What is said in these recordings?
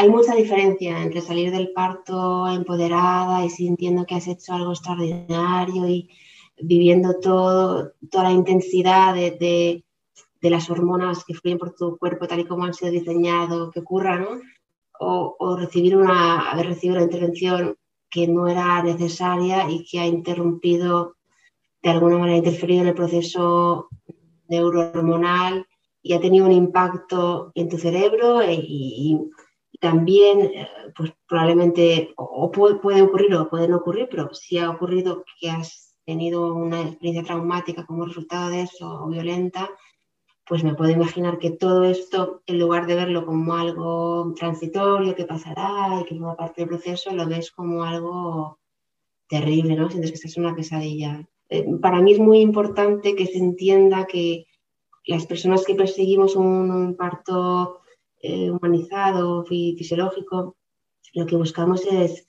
hay mucha diferencia entre salir del parto empoderada y sintiendo que has hecho algo extraordinario y viviendo todo, toda la intensidad de, las hormonas que fluyen por tu cuerpo tal y como han sido diseñado que ocurra, ¿no? O, recibir una, haber recibido una intervención que no era necesaria y que ha interrumpido, de alguna manera, interferido en el proceso neurohormonal y ha tenido un impacto en tu cerebro y también, eh, pues probablemente, o puede, ocurrir o puede no ocurrir, pero si ha ocurrido que has tenido una experiencia traumática como resultado de eso o violenta, pues me puedo imaginar que todo esto, en lugar de verlo como algo transitorio, que pasará y que forma parte del proceso, lo ves como algo terrible, ¿no? Sientes que estás en una pesadilla. Eh, para mí es muy importante que se entienda que las personas que perseguimos un parto eh, humanizado, fisiológico, lo que buscamos es,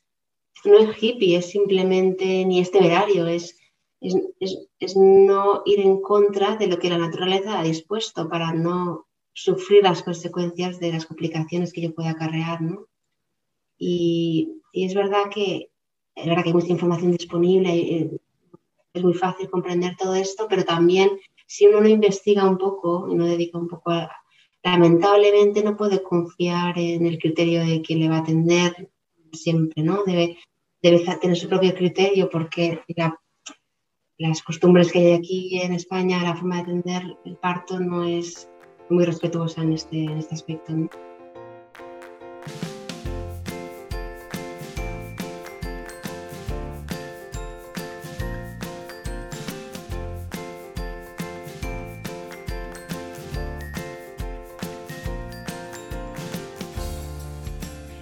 no es hippie, es simplemente ni es temerario, es, es, no ir en contra de lo que la naturaleza ha dispuesto para no sufrir las consecuencias de las complicaciones que yo pueda acarrear. ¿no? Y, es verdad que es verdad que hay mucha información disponible, y es muy fácil comprender todo esto, pero también si uno no investiga un poco y no dedica un poco a, lamentablemente no puede confiar en el criterio de quien le va a atender siempre, ¿no? Debe, debe tener su propio criterio porque las costumbres que hay aquí en España, la forma de atender el parto no es muy respetuosa en este, en este aspecto.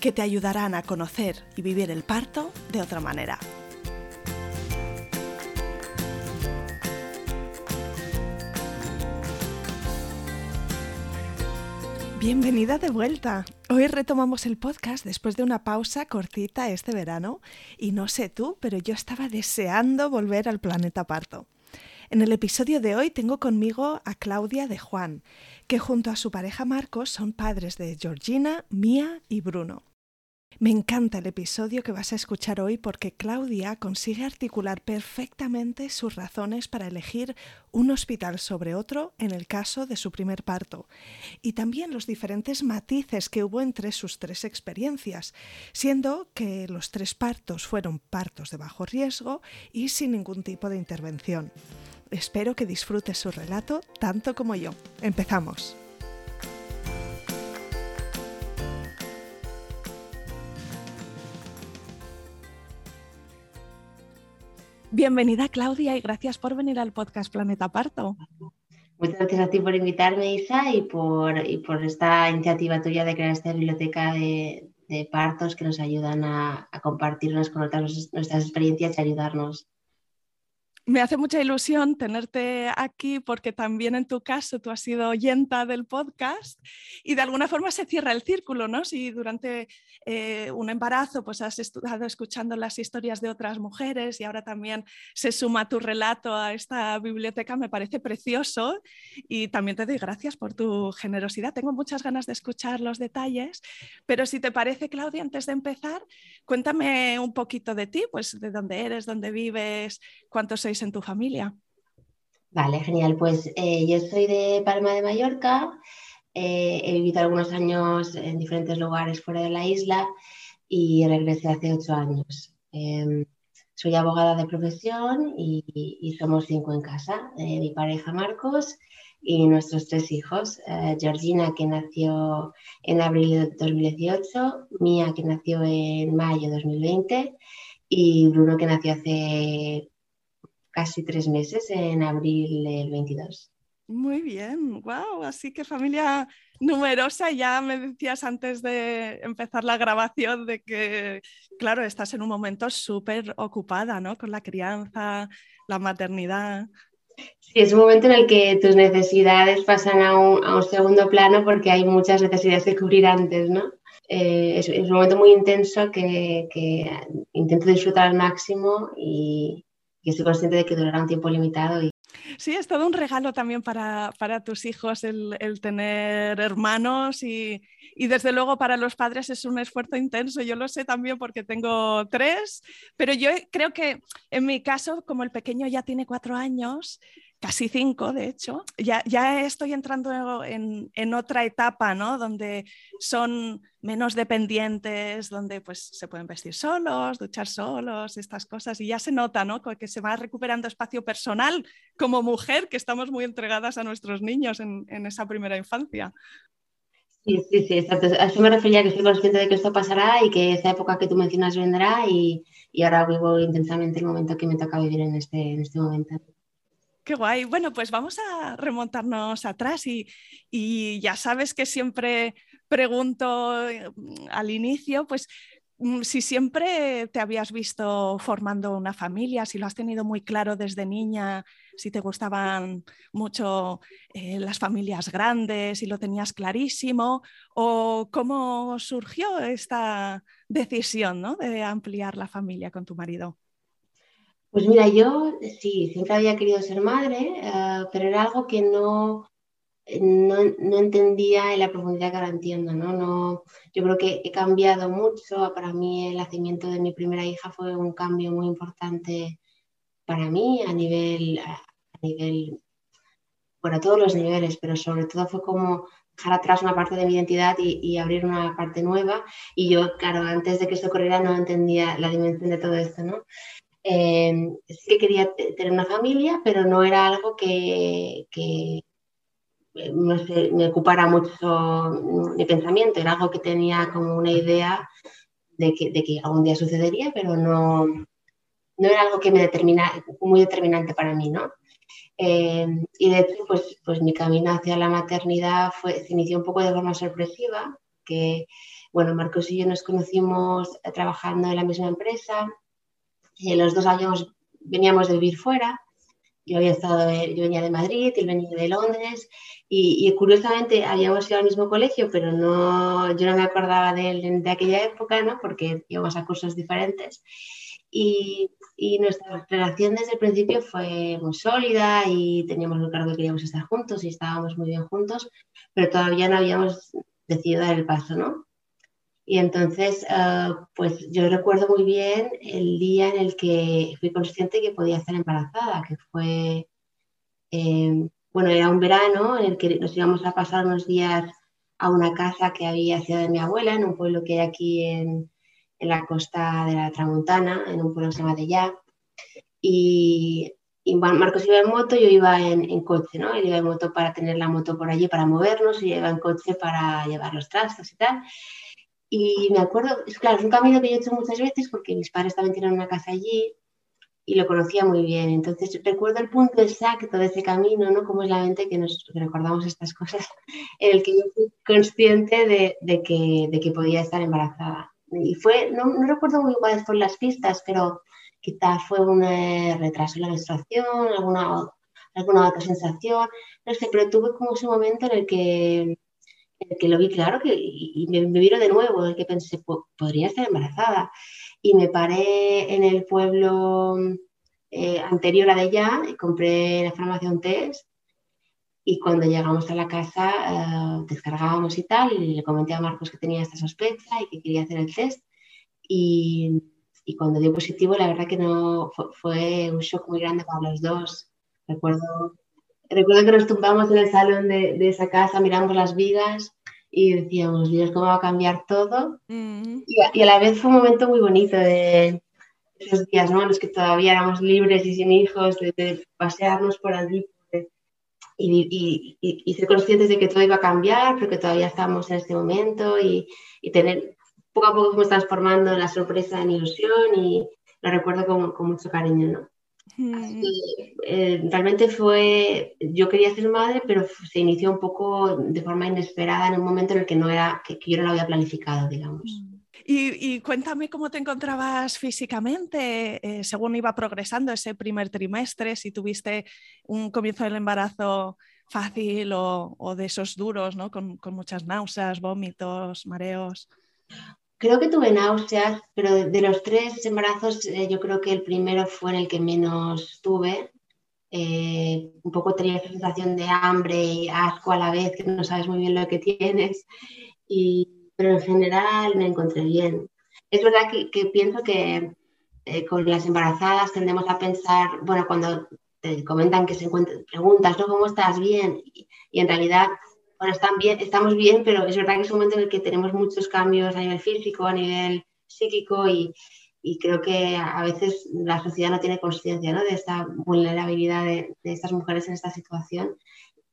que te ayudarán a conocer y vivir el parto de otra manera. Bienvenida de vuelta. Hoy retomamos el podcast después de una pausa cortita este verano y no sé tú, pero yo estaba deseando volver al planeta parto. En el episodio de hoy tengo conmigo a Claudia de Juan, que junto a su pareja Marcos son padres de Georgina, Mía y Bruno. Me encanta el episodio que vas a escuchar hoy porque Claudia consigue articular perfectamente sus razones para elegir un hospital sobre otro en el caso de su primer parto y también los diferentes matices que hubo entre sus tres experiencias, siendo que los tres partos fueron partos de bajo riesgo y sin ningún tipo de intervención. Espero que disfrutes su relato tanto como yo. Empezamos. Bienvenida Claudia y gracias por venir al podcast Planeta Parto. Muchas gracias a ti por invitarme, Isa, y por, esta iniciativa tuya de crear esta biblioteca de, partos que nos ayudan a, a compartir con otras nuestras experiencias y ayudarnos me hace mucha ilusión tenerte aquí porque también en tu caso tú has sido oyenta del podcast y de alguna forma se cierra el círculo, ¿no? Si durante eh, un embarazo pues has estado escuchando las historias de otras mujeres y ahora también se suma tu relato a esta biblioteca, me parece precioso y también te doy gracias por tu generosidad. Tengo muchas ganas de escuchar los detalles, pero si te parece, Claudia, antes de empezar, cuéntame un poquito de ti, pues de dónde eres, dónde vives, cuántos sois en tu familia? Vale, genial. Pues eh, yo soy de Palma de Mallorca. Eh, he vivido algunos años en diferentes lugares fuera de la isla y regresé hace ocho años. Em, soy abogada de profesión y, somos cinco en casa. Eh, mi pareja Marcos y nuestros tres hijos. Georgina, que nació en abril de 2018, Mía, que nació en mayo de 2020 y Bruno, que nació hace casi tres meses, en abril del 22. Muy bien, wow, así que familia numerosa. Ya me decías antes de empezar la grabación de que, claro, estás en un momento súper ocupada, ¿no? Con la crianza, la maternidad. Sí, es un momento en el que tus necesidades pasan a un, segundo plano porque hay muchas necesidades que cubrir antes, ¿no? Eh, es, un momento muy intenso que, intento disfrutar al máximo y, y, estoy consciente de que durará un tiempo limitado y Sí, es todo un regalo también para, tus hijos el, tener hermanos y, desde luego para los padres es un esfuerzo intenso. Yo lo sé también porque tengo tres, pero yo creo que en mi caso, como el pequeño ya tiene cuatro años, casi cinco, de hecho, ya, ya estoy entrando en, en, otra etapa, ¿no? Donde son menos dependientes, donde pues se pueden vestir solos, duchar solos, estas cosas, y ya se nota, ¿no? Que se va recuperando espacio personal como mujer, que estamos muy entregadas a nuestros niños en, en esa primera infancia. Sí, sí, sí, exacto. A eso me refería que estoy consciente de que esto pasará y que esa época que tú mencionas vendrá y, y ahora vivo intensamente el momento que me toca vivir en este, en este momento. Qué guay. Bueno, pues vamos a remontarnos atrás y, ya sabes que siempre pregunto eh, al inicio, pues mm, si siempre te habías visto formando una familia, si lo has tenido muy claro desde niña, si te gustaban mucho eh, las familias grandes, si lo tenías clarísimo, o cómo surgió esta decisión ¿no? de ampliar la familia con tu marido. Pues mira, yo sí, siempre había querido ser madre, eh, pero era algo que no, no, entendía en la profundidad que ahora entiendo, ¿no? ¿no? Yo creo que he cambiado mucho. Para mí el nacimiento de mi primera hija fue un cambio muy importante para mí a nivel, a nivel, bueno, todos los niveles, pero sobre todo fue como dejar atrás una parte de mi identidad y, y, abrir una parte nueva. Y yo, claro, antes de que esto ocurriera no entendía la dimensión de todo esto, ¿no? Eh, sí que quería tener una familia, pero no era algo que, que eh, me ocupara mucho mi pensamiento, era algo que tenía como una idea de que, de que algún día sucedería, pero no, no era algo que me determina, muy determinante para mí, ¿no? Eh, y de hecho, pues, pues mi camino hacia la maternidad fue, se inició un poco de forma sorpresiva, que, bueno, Marcos y yo nos conocimos trabajando en la misma empresa, y en los dos años veníamos de vivir fuera. Yo había estado, yo venía de Madrid, él venía de Londres y, curiosamente habíamos ido al mismo colegio, pero no, yo no me acordaba de él de aquella época, ¿no? Porque íbamos a cursos diferentes. Y, y, nuestra relación desde el principio fue muy sólida y teníamos muy claro que queríamos estar juntos y estábamos muy bien juntos, pero todavía no habíamos decidido dar el paso, ¿no? Y entonces, ah, pues yo recuerdo muy bien el día en el que fui consciente que podía estar embarazada, que fue, eh, bueno, era un verano en el que nos íbamos a pasar unos días a una casa que había sido de mi abuela, en un pueblo que hay aquí en, en la costa de la Tramontana, en un pueblo que se llama De Ya. Y, y Marcos iba en moto, yo iba en, en, coche, ¿no? Él iba en moto para tener la moto por allí, para movernos, y iba en coche para llevar los trastos y tal. Y me acuerdo, es claro, es un camino que yo he hecho muchas veces porque mis padres también tienen una casa allí y lo conocía muy bien. Entonces recuerdo el punto exacto de ese camino, ¿no? Como es la mente que nos recordamos estas cosas, en el que yo fui consciente de, de, que, de que podía estar embarazada. Y fue, no, no recuerdo muy cuáles fueron las pistas, pero quizá fue un retraso en la menstruación, alguna, alguna otra sensación, no sé, pero tuve como ese momento en el que que lo vi claro que, y me, me vino de nuevo, el que pensé, podría estar embarazada. Y me paré en el pueblo eh, anterior a de y compré la farmacia un test. Y cuando llegamos a la casa, eh, descargábamos y tal, y le comenté a Marcos que tenía esta sospecha y que quería hacer el test. Y, y cuando dio positivo, la verdad que no fue, fue un shock muy grande para los dos. Recuerdo recuerdo que nos tumbamos en el salón de, esa casa, miramos las vigas y decíamos, Dios, ¿cómo va a cambiar todo? Mm. y, a, la vez fue un momento muy bonito de esos días, ¿no? En los que todavía éramos libres y sin hijos, de, pasearnos por allí y, y, ser conscientes de que todo iba a cambiar, pero que todavía estamos en este momento y, tener poco a poco fuimos transformando la sorpresa en ilusión y lo recuerdo con, con mucho cariño, ¿no? Mm. Eh, realmente fue, yo quería ser madre, pero se inició un poco de forma inesperada en un momento en el que no era, que, yo no lo había planificado, digamos. Mm. Y, cuéntame cómo te encontrabas físicamente eh, según iba progresando ese primer trimestre, si tuviste un comienzo del embarazo fácil o, de esos duros, ¿no? con, con muchas náuseas, vómitos, mareos. Creo que tuve náuseas, pero de, los tres embarazos eh, yo creo que el primero fue en el que menos tuve. Eh, un poco tenía esa sensación de hambre y asco a la vez, que no sabes muy bien lo que tienes, y, pero en general me encontré bien. Es verdad que, pienso que eh, con las embarazadas tendemos a pensar, bueno, cuando te comentan que se encuentran, preguntas, ¿no? ¿Cómo estás? Bien. y en realidad bueno, están bien, estamos bien, pero es verdad que es un momento en el que tenemos muchos cambios a nivel físico, a nivel psíquico y, y creo que a veces la sociedad no tiene conciencia ¿no? de esta vulnerabilidad de, de, estas mujeres en esta situación.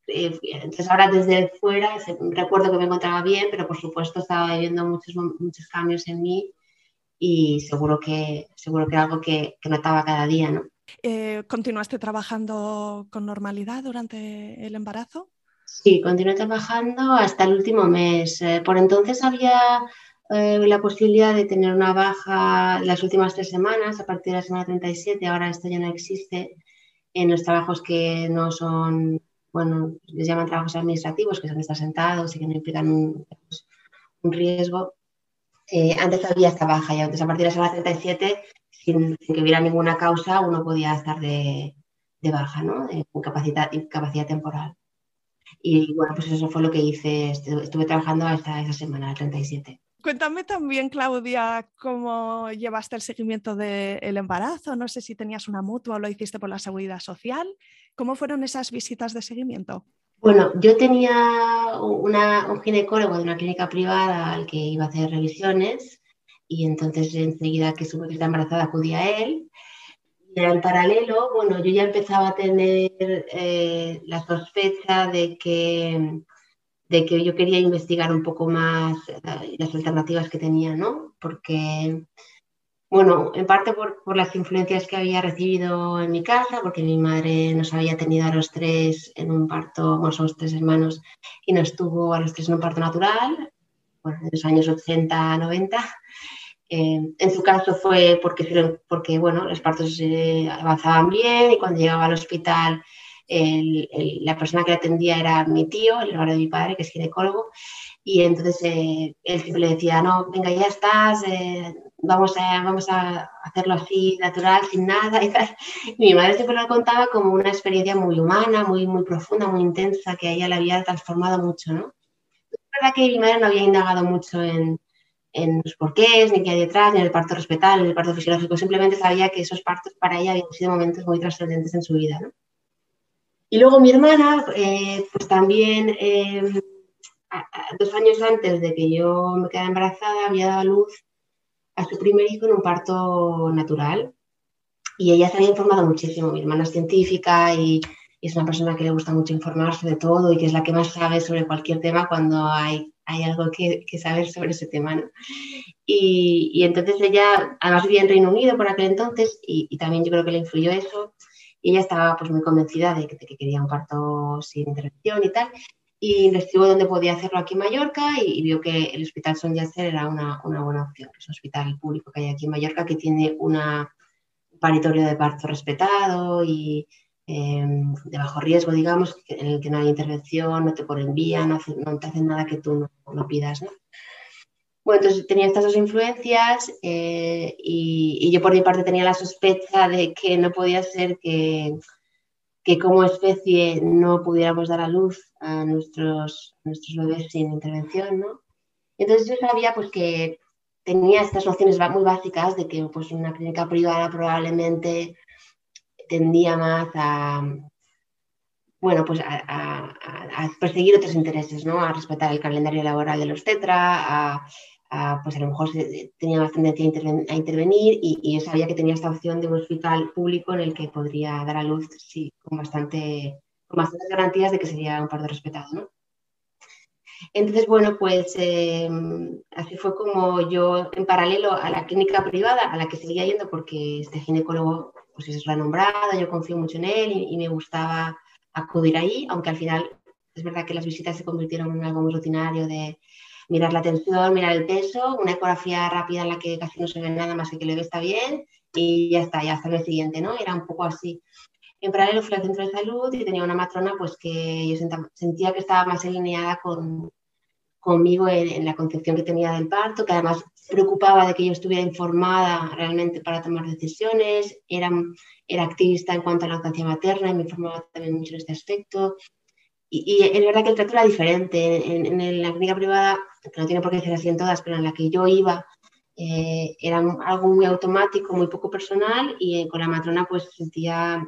Eh, entonces ahora desde fuera recuerdo que me encontraba bien, pero por supuesto estaba viviendo muchos, muchos cambios en mí y seguro que, seguro que era algo que, que notaba cada día. ¿no? Eh, ¿Continuaste trabajando con normalidad durante el embarazo? Sí, continué trabajando hasta el último mes. Eh, por entonces había eh, la posibilidad de tener una baja las últimas tres semanas, a partir de la semana 37, ahora esto ya no existe en los trabajos que no son, bueno, les llaman trabajos administrativos, que son estar sentados y que no implican un, riesgo. Eh, antes había esta baja y antes a partir de la semana 37, sin, que hubiera ninguna causa, uno podía estar de, baja, ¿no? con capacidad, capacidad temporal. Y bueno, pues eso fue lo que hice, estuve trabajando hasta esa semana, el 37. Cuéntame también, Claudia, cómo llevaste el seguimiento del embarazo. No sé si tenías una mutua o lo hiciste por la seguridad social. ¿Cómo fueron esas visitas de seguimiento? Bueno, yo tenía un ginecólogo de una clínica privada al que iba a hacer revisiones y entonces enseguida que supe que estaba embarazada acudí a él en paralelo, bueno, yo ya empezaba a tener eh, la sospecha de que, de que yo quería investigar un poco más eh, las alternativas que tenía, ¿no? Porque, bueno, en parte por, por, las influencias que había recibido en mi casa, porque mi madre nos había tenido a los tres en un parto, bueno, somos tres hermanos, y nos tuvo a los tres en un parto natural, bueno, en los años 80, 90. Eh, en su caso fue porque, porque bueno, los partos avanzaban bien y cuando llegaba al hospital la persona que le atendía era mi tío, el hermano de mi padre, que es ginecólogo, y entonces eh, él siempre le decía, no, venga, ya estás, eh, vamos, a, vamos a hacerlo así, natural, sin nada y tal. mi madre siempre lo contaba como una experiencia muy humana, muy, muy profunda, muy intensa, que a ella le había transformado mucho, ¿no? Es verdad que mi madre no había indagado mucho en, en los porqués, ni qué hay detrás, ni en el parto respetal, ni en el parto fisiológico. Simplemente sabía que esos partos para ella habían sido momentos muy trascendentes en su vida. Y luego mi hermana, eh, pues también em, dos años antes de que yo me quedara embarazada, había dado a luz a su primer hijo en un parto natural. Y ella se había informado muchísimo. Mi hermana es científica y, y es una persona que le gusta mucho informarse de todo y que es la que más sabe sobre cualquier tema cuando hay hay algo que, saber sobre ese tema. ¿no? Y, entonces ella, además vivía en Reino Unido por aquel entonces y, también yo creo que le influyó eso. Y ella estaba pues muy convencida de que, quería un parto sin intervención y tal. Y investigó dónde podía hacerlo aquí en Mallorca y, vio que el Hospital Son Yasser era una, una, buena opción, que es un hospital público que hay aquí en Mallorca que tiene una, un paritorio de parto respetado y, Em, de bajo riesgo, digamos, en el que no hay intervención, no te ponen vía, no, te hacen nada que tú no, pidas. ¿no? Bueno, entonces tenía estas dos influencias eh, y, yo por mi parte tenía la sospecha de que no podía ser que, que como especie no pudiéramos dar a luz a nuestros, nuestros bebés sin intervención, ¿no? Entonces yo sabía pues que tenía estas nociones muy básicas de que pues una clínica privada probablemente tendía más a, bueno, pues a, perseguir otros intereses, ¿no? A respetar el calendario laboral de los tetra, a, pues a lo mejor tenía más tendencia a, intervenir y, yo sabía que tenía esta opción de un hospital público en el que podría dar a luz, sí, con, bastante, con bastantes garantías de que sería un parto respetado, ¿no? Entonces, bueno, pues em, así fue como yo, en paralelo a la clínica privada, a la que seguía yendo porque este ginecólogo pues es renombrado, yo confío mucho en él y, me gustaba acudir ahí, aunque al final es verdad que las visitas se convirtieron en algo muy rutinario de mirar la tensión, mirar el peso, una ecografía rápida en la que casi no se ve nada más que que le ve está bien y ya está, ya hasta el siguiente, ¿no? Era un poco así. En paralelo fui al centro de salud y tenía una matrona pues que yo sentía que estaba más alineada con, conmigo en, la concepción que tenía del parto, que además preocupaba de que yo estuviera informada realmente para tomar decisiones, era, era activista en cuanto a la lactancia materna y me informaba también mucho en este aspecto. Y, es verdad que el trato era diferente. En, en, la clínica privada, que no tiene por qué ser así en todas, pero en la que yo iba, eh, era algo muy automático, muy poco personal y eh, con la matrona pues sentía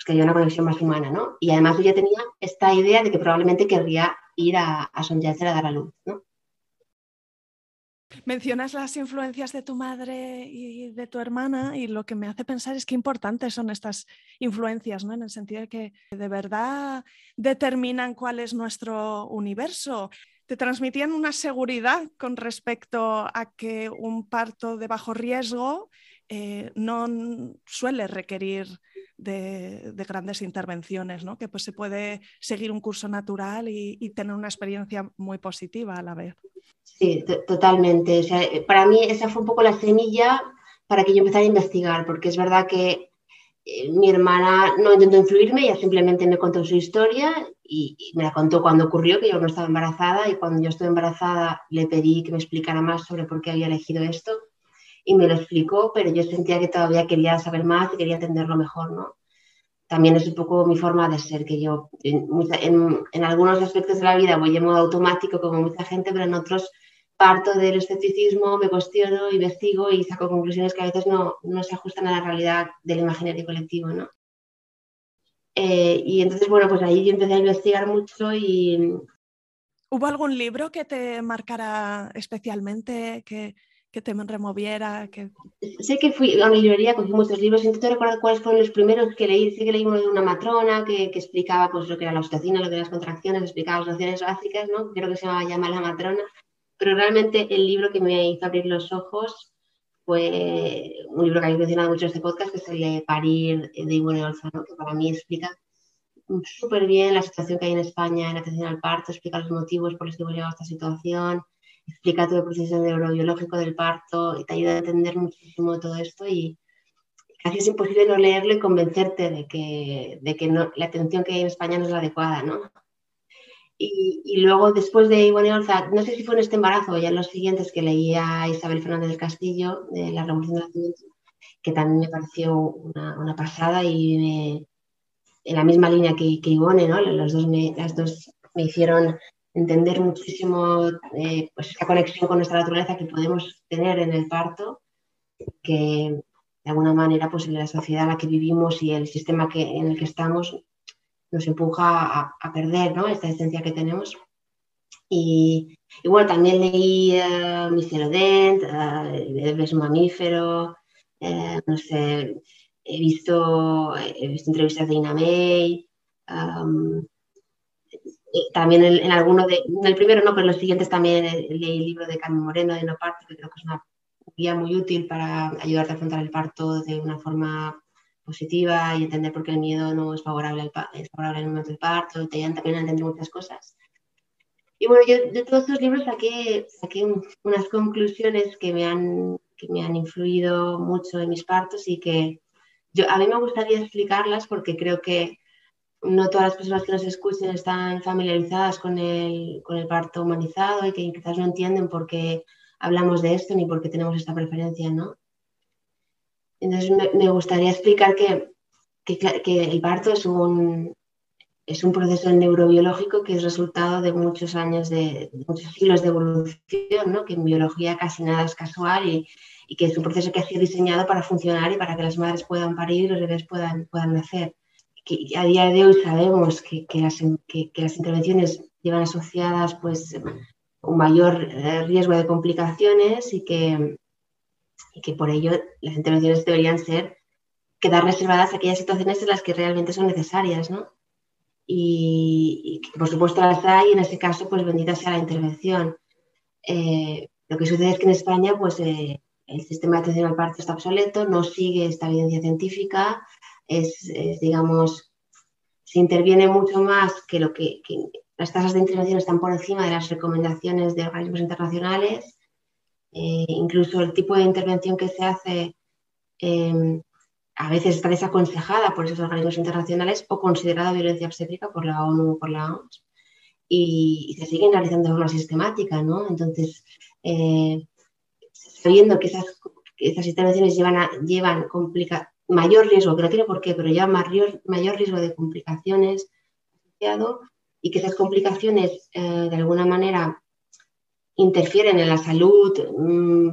pues, que había una conexión más humana, ¿no? Y además yo ya tenía esta idea de que probablemente querría ir a, a a dar a luz, ¿no? Mencionas las influencias de tu madre y de tu hermana y lo que me hace pensar es qué importantes son estas influencias, ¿no? En el sentido de que de verdad determinan cuál es nuestro universo. Te transmitían una seguridad con respecto a que un parto de bajo riesgo eh, no suele requerir de, grandes intervenciones, ¿no? que pues se puede seguir un curso natural y, tener una experiencia muy positiva a la vez. Sí, totalmente. para mí esa fue un poco la semilla para que yo empezara a investigar, porque es verdad que eh, mi hermana no intentó influirme, ella simplemente me contó su historia y, y, me la contó cuando ocurrió, que yo no estaba embarazada, y cuando yo estuve embarazada le pedí que me explicara más sobre por qué había elegido esto y me lo explicó, pero yo sentía que todavía quería saber más y quería entenderlo mejor, ¿no? También es un poco mi forma de ser, que yo en, en, algunos aspectos de la vida voy en modo automático como mucha gente, pero en otros parto del escepticismo, me cuestiono, investigo y saco conclusiones que a veces no, no se ajustan a la realidad del imaginario colectivo, ¿no? Eh, y entonces, bueno, pues ahí yo empecé a investigar mucho y... ¿Hubo algún libro que te marcara especialmente, que, que te removiera? Que... Sé que fui a una librería, cogí muchos libros, intento recordar cuáles fueron los primeros que leí. Sé que leí uno de una matrona que, que explicaba pues, lo que era la oxitocina, lo que eran las contracciones, explicaba las nociones básicas, ¿no? creo que se llamaba Llama la matrona. Pero realmente el libro que me hizo abrir los ojos fue un libro que habéis mencionado mucho en este podcast, que es el de Parir de Ivone Olzano, que para mí explica súper bien la situación que hay en España en atención al parto, explica los motivos por los que hemos llegado a esta situación, explica todo el proceso neurobiológico del parto y te ayuda a entender muchísimo todo esto y casi es imposible no leerlo y convencerte de que, de que no, la atención que hay en España no es la adecuada, ¿no? Y, y luego después de Ivone Olza, no sé si fue en este embarazo o ya en los siguientes que leía Isabel Fernández del Castillo, de La Revolución de Nacimiento, que también me pareció una, una pasada y me, en la misma línea que, que Ivone, ¿no? Los dos me, las dos me hicieron entender muchísimo eh, pues esta conexión con nuestra naturaleza que podemos tener en el parto, que de alguna manera pues en la sociedad en la que vivimos y el sistema que, en el que estamos nos empuja a, perder ¿no? esta esencia que tenemos. Y, y bueno, también leí uh, eh, Mister Odent, uh, mamífero, eh, no sé, he visto, he visto entrevistas de Ina May, um, también en, en, alguno de, en el primero no, pero en los siguientes también leí el libro de Carmen Moreno de No Parto, que creo que es una guía muy útil para ayudarte a afrontar el parto de una forma positiva y entender por qué el miedo no es favorable al, es favorable al momento del parto, te ayudan también a entender muchas cosas. Y bueno, yo de todos estos libros saqué, saqué unas conclusiones que me, han, que me han influido mucho en mis partos y que yo, a mí me gustaría explicarlas porque creo que no todas las personas que nos escuchen están familiarizadas con el, con el parto humanizado y que quizás no entienden por qué hablamos de esto ni por qué tenemos esta preferencia, ¿no? Entonces me, gustaría explicar que, que, el parto es un, es un proceso neurobiológico que es resultado de muchos años, de, de muchos siglos de evolución, ¿no? que en biología casi nada es casual y, y, que es un proceso que ha sido diseñado para funcionar y para que las madres puedan parir y los bebés puedan, puedan nacer que a día de hoy sabemos que, que, las, que, que las, intervenciones llevan asociadas pues, un mayor eh, riesgo de complicaciones y que, y que por ello las intervenciones deberían ser quedar reservadas a aquellas situaciones en las que realmente son necesarias, ¿no? Y, y por supuesto las hay, y en ese caso, pues bendita sea la intervención. Eh, lo que sucede es que en España, pues eh, el sistema de atención al parto está obsoleto, no sigue esta evidencia científica, es, digamos, se interviene mucho más que lo que, las tasas de intervención están por encima de las recomendaciones de organismos internacionales, eh, incluso el tipo de intervención que se hace em, a veces está desaconsejada por esos organismos internacionales o considerada violencia obstétrica por la ONU o por la OMS. Y, se siguen realizando de forma sistemática, ¿no? Entonces, eh, sabiendo que esas, esas intervenciones llevan, llevan mayor riesgo, que no tiene por qué, pero llevan mayor, mayor riesgo de complicaciones asociado y que esas complicaciones eh, de alguna manera interfieren en la salud mm,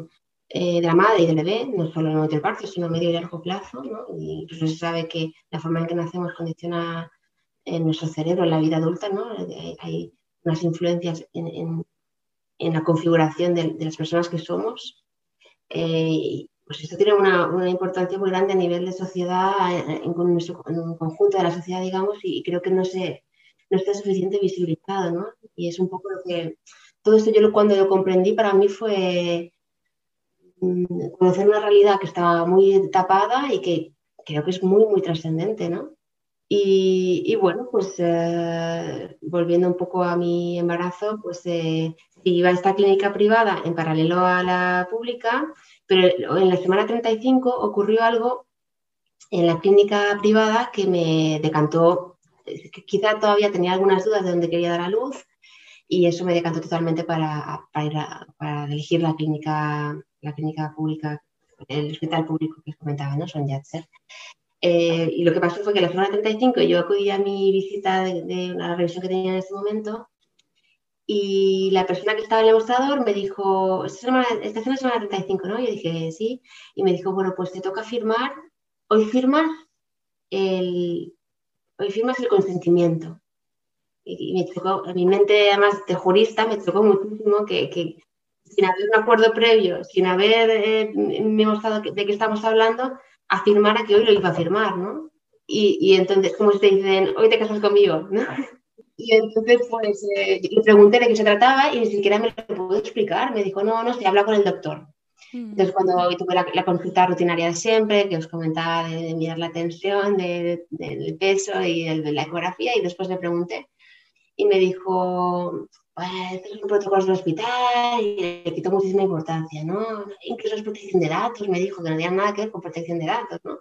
eh, de la madre y del bebé, no solo en el parto, sino a medio y largo plazo. ¿no? Y incluso se sabe que la forma en que nacemos condiciona en nuestro cerebro en la vida adulta. ¿no? Hay unas influencias en, en, la configuración de, de, las personas que somos. Eh, pues esto tiene una, una, importancia muy grande a nivel de sociedad, en, en, en un conjunto de la sociedad, digamos, y, creo que no, se, no está suficiente visibilizado, ¿no? Y es un poco lo que... Todo esto yo cuando lo comprendí para mí fue mm, conocer una realidad que estaba muy tapada y que creo que es muy, muy trascendente, ¿no? Y, y, bueno, pues eh, volviendo un poco a mi embarazo, pues eh, iba a esta clínica privada en paralelo a la pública, pero en la semana 35 ocurrió algo en la clínica privada que me decantó, quizá todavía tenía algunas dudas de dónde quería dar a luz y eso me decantó totalmente para, para, para elegir la clínica, la clínica pública, el hospital público que comentaba, ¿no? Son Yatser. Eh, y lo que pasó fue que la semana 35 yo acudí a mi visita de, de la revisión que tenía en ese momento y la persona que estaba en el mostrador me dijo, esta, esta es la semana 35, ¿no? Yo dije, sí. Y me dijo, bueno, pues te toca firmar, hoy firmas el, hoy firmas el consentimiento. Y, me chocó, en mi mente, además de jurista, me chocó muchísimo que, que sin haber un acuerdo previo, sin haber eh, mostrado de qué estamos hablando, afirmara que hoy lo iba a firmar, ¿no? Y, y entonces, como te dicen, hoy te casas conmigo, ¿no? Y entonces, pues, eh, le pregunté de qué se trataba y ni siquiera me lo pudo explicar. Me dijo, no, no, se habla con el doctor. Mm. Entonces, cuando tuve la, consulta rutinaria de siempre, que os comentaba de, mirar la tensión, de, del peso y de, la ecografía, y después le pregunté, y me dijo, pues, estos son protocolos del hospital, y le quitó muchísima importancia, ¿no? Incluso es protección de datos, me dijo que no tenía nada que ver con protección de datos, ¿no?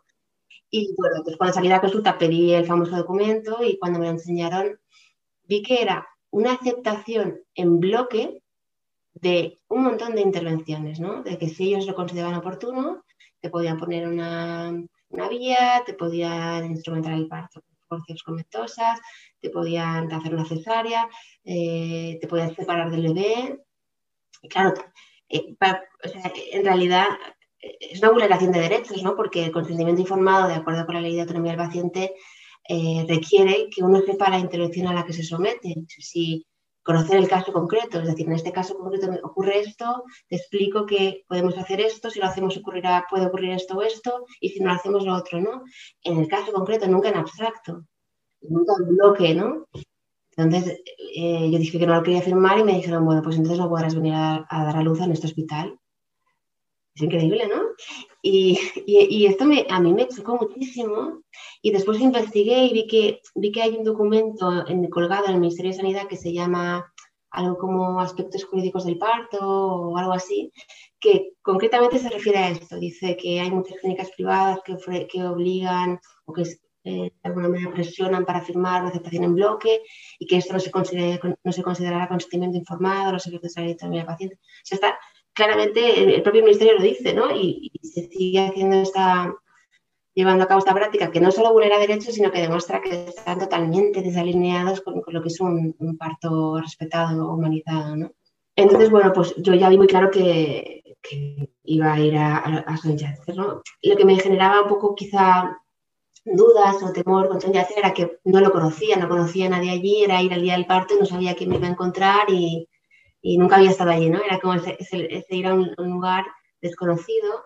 Y bueno, pues cuando salí de la consulta pedí el famoso documento y cuando me lo enseñaron vi que era una aceptación en bloque de un montón de intervenciones, ¿no? De que si ellos lo consideraban oportuno, te podían poner una, vía, te podían instrumentar el parto con forcios conectosas, te podían hacer una cesárea, eh, te podían separar del bebé. Y claro, eh, en realidad eh, es una vulneración de derechos, ¿no? Porque el consentimiento informado, de acuerdo con la ley de autonomía del paciente, eh, requiere que uno sepa la intervención a la que se somete. Si conocer el caso concreto, es decir, en este caso concreto ocurre esto, te explico que podemos hacer esto, si lo hacemos ocurrirá, puede ocurrir esto o esto, y si no lo hacemos lo otro, ¿no? En el caso concreto, nunca en abstracto, nunca en bloque, ¿no? Entonces, eh, yo dije que no lo quería firmar y me dijeron, bueno, pues entonces no podrás venir a, a dar a luz en este hospital. Es increíble, ¿no? Y, y, esto me, a mí me chocó muchísimo y después investigué y vi que, vi que hay un documento en, colgado en el Ministerio de Sanidad que se llama algo como aspectos jurídicos del parto o algo así, que concretamente se refiere a esto. Dice que hay muchas clínicas privadas que, que obligan o que eh, de alguna manera presionan para firmar una aceptación en bloque y que esto no se, considere, no se considerará consentimiento informado, los efectos de la del paciente. O sea, está, claramente el propio ministerio lo dice, ¿no? Y, se sigue haciendo esta, llevando a cabo esta práctica que no solo vulnera derechos, sino que demuestra que están totalmente desalineados con, lo que es un, parto respetado, humanizado, ¿no? Entonces, bueno, pues yo ya vi muy claro que, iba a ir a, a, ¿no? Lo que me generaba un poco quizá dudas o temor con Son era que no lo conocía, no conocía a nadie allí, era ir al día del parto y no sabía quién me iba a encontrar y, y nunca había estado allí, ¿no? Era como ese, ir a un, lugar desconocido,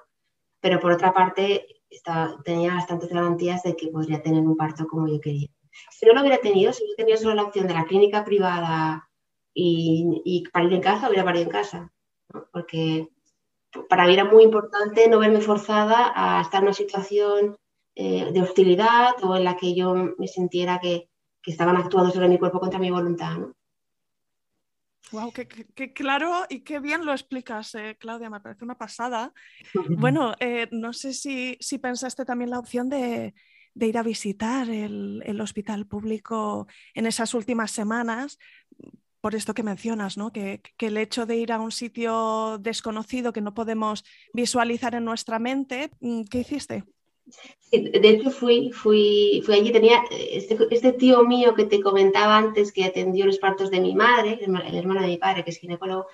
pero por otra parte estaba, tenía bastantes garantías de que podría tener un parto como yo quería. Si no lo hubiera tenido, si hubiera tenido solo la opción de la clínica privada y, y parir en casa, hubiera parido en casa, ¿no? Porque para mí era muy importante no verme forzada a estar en una situación eh, de hostilidad o en la que yo me sintiera que, que, estaban actuando sobre mi cuerpo contra mi voluntad. ¿no? Wow, qué, claro y qué bien lo explicas, eh, Claudia, me parece una pasada. Bueno, eh, no sé si, si, pensaste también la opción de, de ir a visitar el, el, hospital público en esas últimas semanas, por esto que mencionas, ¿no? Que, que, el hecho de ir a un sitio desconocido que no podemos visualizar en nuestra mente, mm, ¿qué hiciste? De hecho fui, fui, fui allí, tenía este, este, tío mío que te comentaba antes que atendió los partos de mi madre, el hermano de mi padre, que es ginecólogo,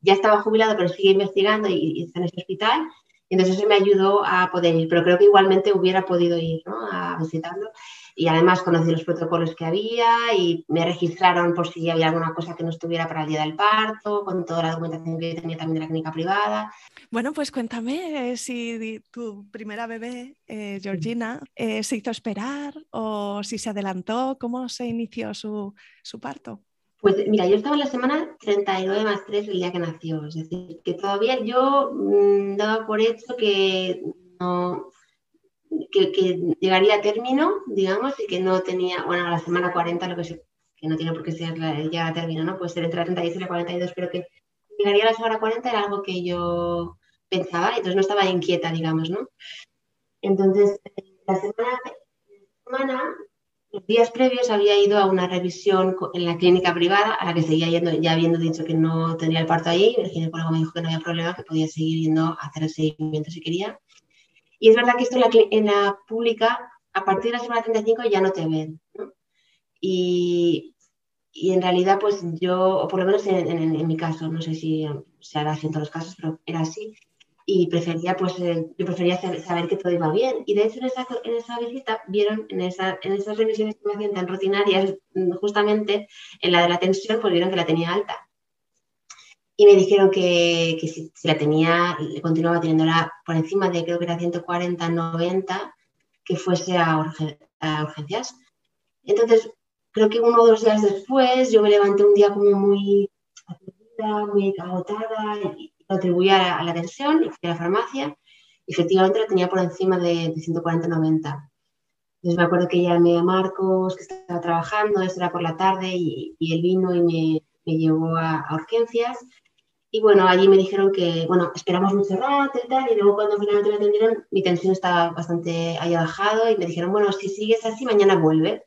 ya estaba jubilado, pero sigue investigando y, y está en ese hospital. Entonces eso me ayudó a poder ir, pero creo que igualmente hubiera podido ir ¿no? a visitarlo y además conocí los protocolos que había y me registraron por si había alguna cosa que no estuviera para el día del parto, con toda la documentación que tenía también de la clínica privada. Bueno, pues cuéntame eh, si tu primera bebé, eh, Georgina, eh, se hizo esperar o si se adelantó, cómo se inició su, su parto. Pues mira, yo estaba en la semana 39 más 3 el día que nació, es decir, que todavía yo mmm, daba por hecho que no, que, llegaría a término, digamos, y que no tenía, bueno, a la semana 40, lo que, sé, que no tiene por qué ser llegar a término, ¿no? Puede ser entre la 36 y la 42, pero que llegaría a la semana 40 era algo que yo pensaba, entonces no estaba inquieta, digamos, ¿no? Entonces, la semana, semana, los días previos había ido a una revisión en la clínica privada, a la que seguía yendo, ya habiendo dicho que no tendría el parto allí, el ginecólogo me dijo que no había problema, que podía seguir yendo a hacer el seguimiento si quería. Y es verdad que esto en la, pública, a partir de la semana 35 ya no te ven. Y, y, en realidad, pues yo, o por lo menos en, en, mi caso, no sé si se hará así en todos los casos, pero era así. Y prefería, pues, eh, yo prefería saber, que todo iba bien. Y de hecho, en esa, en esa visita, vieron en, esa, en esas revisiones que me hacían tan rutinarias, justamente en la de la tensión, pues vieron que la tenía alta y me dijeron que, que si, si, la tenía, continuaba teniéndola por encima de creo que era 140, 90, que fuese a, urgen, a, urgencias. Entonces, creo que uno o dos días después yo me levanté un día como muy muy agotada y lo atribuía a la tensión y fui a la farmacia y efectivamente la tenía por encima de, de 140, 90. Entonces me acuerdo que llamé a Marcos, que estaba trabajando, esto era por la tarde, y, y él vino y me, me llevó a, a urgencias y bueno, allí me dijeron que, bueno, esperamos mucho rato y tal, y luego cuando finalmente me atendieron, mi tensión estaba bastante ahí bajado y me dijeron, bueno, si sigues así, mañana vuelve.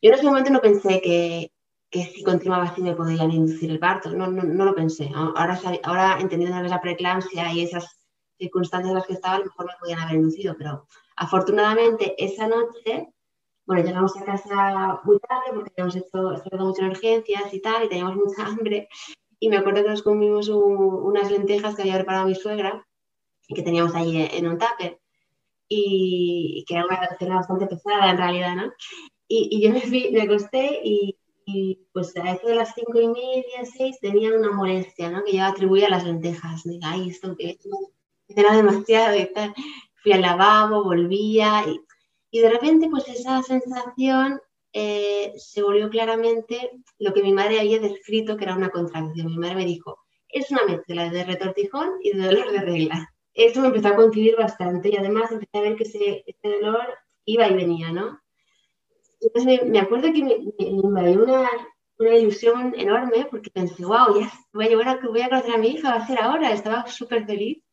Yo en ese momento no pensé que, que si continuaba así me podían inducir el parto, no, no, no lo pensé. Ahora, ahora entendiendo la preeclampsia y esas circunstancias en las que estaba, a lo mejor me podían haber inducido, pero afortunadamente esa noche, bueno, llegamos a casa muy tarde porque habíamos hecho, hecho muchas urgencias y tal, y teníamos mucha hambre, y me acuerdo que nos comimos un, unas lentejas que había preparado mi suegra y que teníamos ahí en un tupper y, y que era una cena bastante pesada en realidad, ¿no? Y, y yo me, fui, me acosté y, y, pues a eso de las cinco y media, seis, tenía una molestia, ¿no? Que yo atribuía a las lentejas. Digo, ay, esto que era demasiado y tal. Fui al lavabo, volvía y, y de repente pues esa sensación eh, se volvió claramente lo que mi madre había descrito que era una contracción. Mi madre me dijo, es una mezcla de retortijón y de dolor de regla. Eso me empezó a coincidir bastante y además empecé a ver que ese, ese dolor iba y venía, ¿no? Entonces me, me acuerdo que me, dio una, una, ilusión enorme porque pensé, wow, ya voy a, llevar a, voy a conocer a mi hija, va a ser ahora, estaba súper feliz.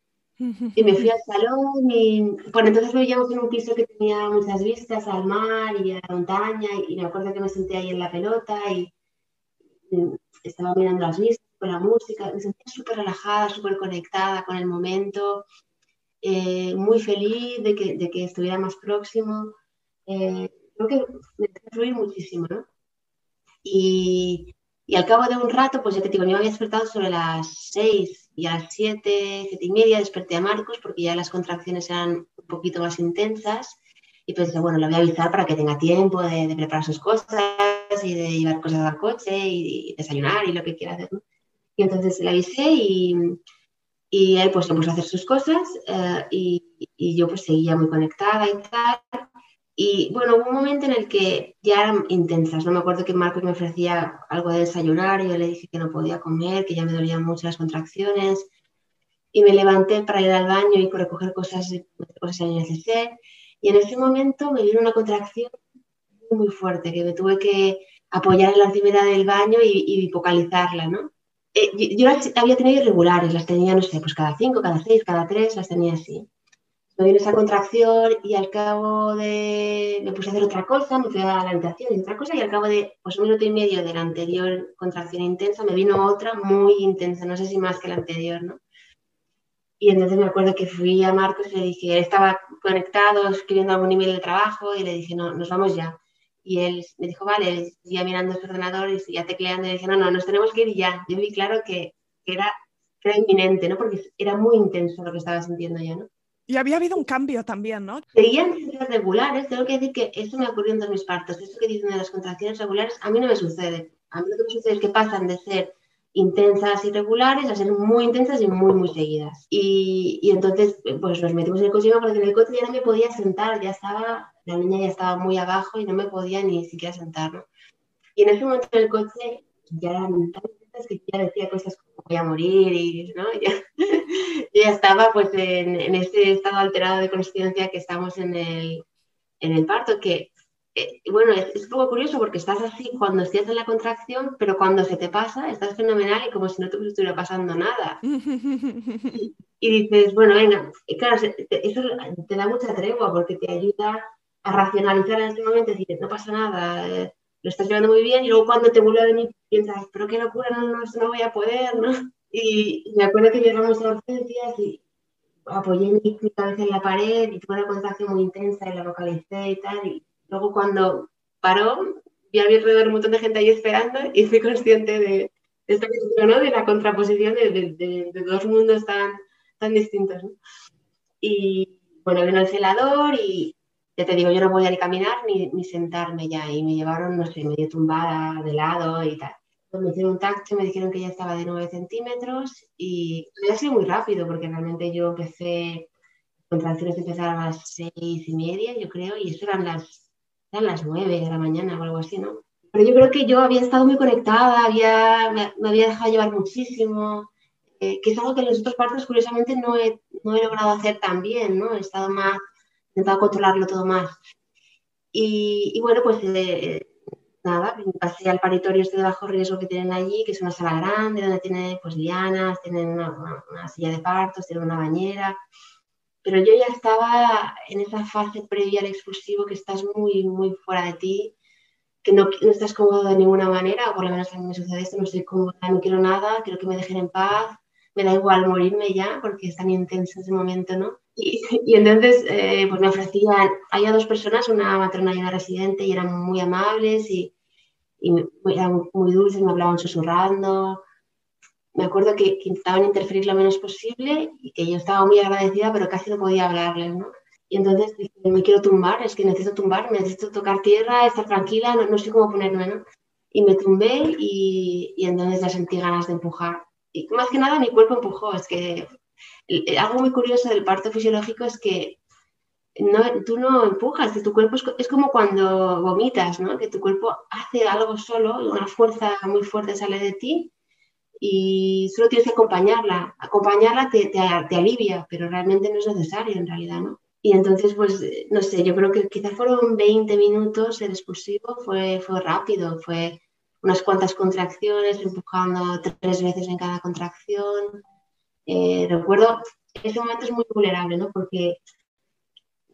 Y me fui al salón y por entonces vivíamos en un piso que tenía muchas vistas al mar y a la montaña y me acuerdo que me senté ahí en la pelota y, estaba mirando las vistas con la música, me sentía súper relajada, súper conectada con el momento, eh, muy feliz de que, de que, estuviera más próximo. Eh, creo que me dejé fluir muchísimo, ¿no? Y, y al cabo de un rato, pues ya te digo, yo me había despertado sobre las seis y a las siete, siete y media desperté a Marcos porque ya las contracciones eran un poquito más intensas y pensé, bueno, le voy a avisar para que tenga tiempo de, preparar sus cosas y de llevar cosas al coche y, y desayunar y lo que quiera hacer. Y entonces le avisé y, y él pues se puso a hacer sus cosas uh, y, y, yo pues seguía muy conectada y tal. Y bueno, hubo un momento en el que ya eran intensas, ¿no? Me acuerdo que Marcos me ofrecía algo de desayunar y yo le dije que no podía comer, que ya me dolían mucho las contracciones. y me levanté para ir al baño y recoger cosas, cosas en el. Y en ese momento me vino una contracción muy fuerte, que me tuve que apoyar en la encimera del baño y, y vocalizarla, ¿no? Eh, yo, las había tenido irregulares, las tenía, no sé, pues cada cinco, cada seis, cada tres, las tenía así. Me vino esa contracción y al cabo de... me puse a hacer otra cosa, me fui a la habitación y otra cosa y al cabo de pues un minuto y medio de la anterior contracción intensa me vino otra muy intensa, no sé si más que la anterior, ¿no? Y entonces me acuerdo que fui a Marcos y le dije, él estaba conectado, escribiendo algún email de trabajo y le dije, no, nos vamos ya. Y él me dijo, vale, seguía mirando su ordenador y seguía tecleando y dije, no, no, nos tenemos que ir ya. Yo vi claro que, era, era inminente, ¿no? Porque era muy intenso lo que estaba sintiendo yo, ¿no? Y había habido un cambio también, ¿no? Seguían siendo regulares, tengo que decir que eso me ocurrió en todos mis partos. Eso que dicen de las contracciones regulares, a mí no me sucede. A mí lo que me sucede es que pasan de ser intensas y regulares a ser muy intensas y muy, muy seguidas. Y, y entonces, pues nos metimos en el coche porque en el coche ya no me podía sentar, ya estaba, la niña ya estaba muy abajo y no me podía ni siquiera sentar, ¿no? Y en ese momento en el coche ya eran tan intensas que ya decía cosas voy a morir y, ¿no? Ya, ya estaba pues en, en ese estado alterado de conciencia que estamos en el, en el parto, que eh, bueno, es, un poco curioso porque estás así cuando estás en la contracción, pero cuando se te pasa, estás fenomenal y como si no te estuviera pasando nada. y dices, bueno, venga, y claro, eso te da mucha tregua porque te ayuda a racionalizar en ese momento, decir, no pasa nada, eh, lo estás llevando muy bien, y luego cuando te vuelve a venir piensas, pero qué locura, no, no, no voy a poder, ¿no? Y, me acuerdo que llegamos a urgencias y apoyé mi, cabeza en la pared y tuve una contracción muy intensa y la localicé y tal, y Luego cuando paró, vi a mi alrededor un montón de gente ahí esperando y fui consciente de, esto que ¿no? de la contraposición de, dos mundos tan, tan distintos. Y bueno, vino el celador y ya te digo, yo no podía ni caminar ni, ni sentarme ya y me llevaron, no sé, medio tumbada de lado y tal. Me hicieron un tacto, me dijeron que ya estaba de 9 centímetros y ha sido muy rápido porque realmente yo empecé, contracciones empezaron a las seis y media, yo creo, y eso eran las eran las nueve de la mañana o algo así, ¿no? Pero yo creo que yo había estado muy conectada, había, me, había dejado llevar muchísimo, eh, que es algo que en los otros partos curiosamente no he, no he logrado hacer tan bien, ¿no? He estado más, he intentado controlarlo todo más. Y, y bueno, pues eh, nada, pasé al paritorio este de bajo riesgo que tienen allí, que es una sala grande, donde tienen pues lianas, tienen una, una silla de partos, tienen una bañera pero yo ya estaba en esa fase previa al expulsivo que estás muy, muy fuera de ti, que no, no estás cómodo de ninguna manera, o por lo menos a mí me sucede esto, no estoy cómoda, no quiero nada, quiero que me dejen en paz, me da igual morirme ya, porque es tan intenso ese momento, ¿no? Y, y entonces, eh, pues me ofrecían, había dos personas, una matrona y una residente, y eran muy amables y, y eran muy dulces, me hablaban susurrando, me acuerdo que, intentaban interferir lo menos posible y que yo estaba muy agradecida, pero casi no podía hablarles, ¿no? Y entonces dije, me quiero tumbar, es que necesito tumbar, necesito tocar tierra, estar tranquila, no, no sé cómo ponerme, ¿no? Y me tumbé y, y, entonces ya sentí ganas de empujar. Y más que nada mi cuerpo empujó, es que algo muy curioso del parto fisiológico es que no, tú no empujas, que tu cuerpo es, es, como cuando vomitas, ¿no? Que tu cuerpo hace algo solo, una fuerza muy fuerte sale de ti y solo tienes que acompañarla. Acompañarla te, te, alivia, pero realmente no es necesario en realidad, ¿no? Y entonces, pues, no sé, yo creo que quizás fueron 20 minutos el expulsivo, fue, fue rápido, fue unas cuantas contracciones, empujando tres veces en cada contracción. Eh, recuerdo, ese momento es muy vulnerable, ¿no? Porque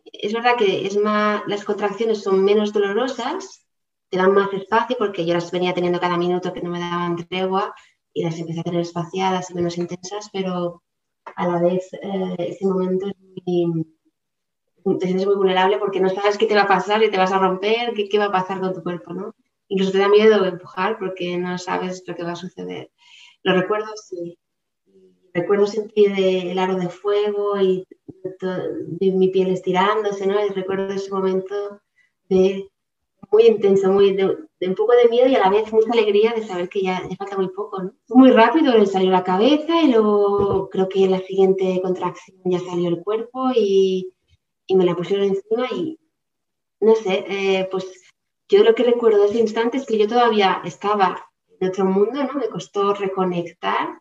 es verdad que es más, las contracciones son menos dolorosas, te dan más espacio, porque yo las venía teniendo cada minuto que no me daban tregua, y las empecé a tener espaciadas y menos intensas, pero a la vez eh, ese momento es muy, vulnerable porque no sabes qué te va a pasar y te vas a romper, qué, qué va a pasar con tu cuerpo, ¿no? Incluso te da miedo empujar porque no sabes lo que va a suceder. Lo recuerdo, sí. Recuerdo sentir el aro de fuego y mi piel estirándose, ¿no? Recuerdo ese momento de muy intenso, muy de, un poco de miedo y a la vez mucha alegría de saber que ya, falta muy poco. ¿no? Muy rápido le salió la cabeza y luego creo que en la siguiente contracción ya salió el cuerpo y, y me la pusieron encima y no sé, eh, pues yo lo que recuerdo de ese instante es que yo todavía estaba en otro mundo, ¿no? Me costó reconectar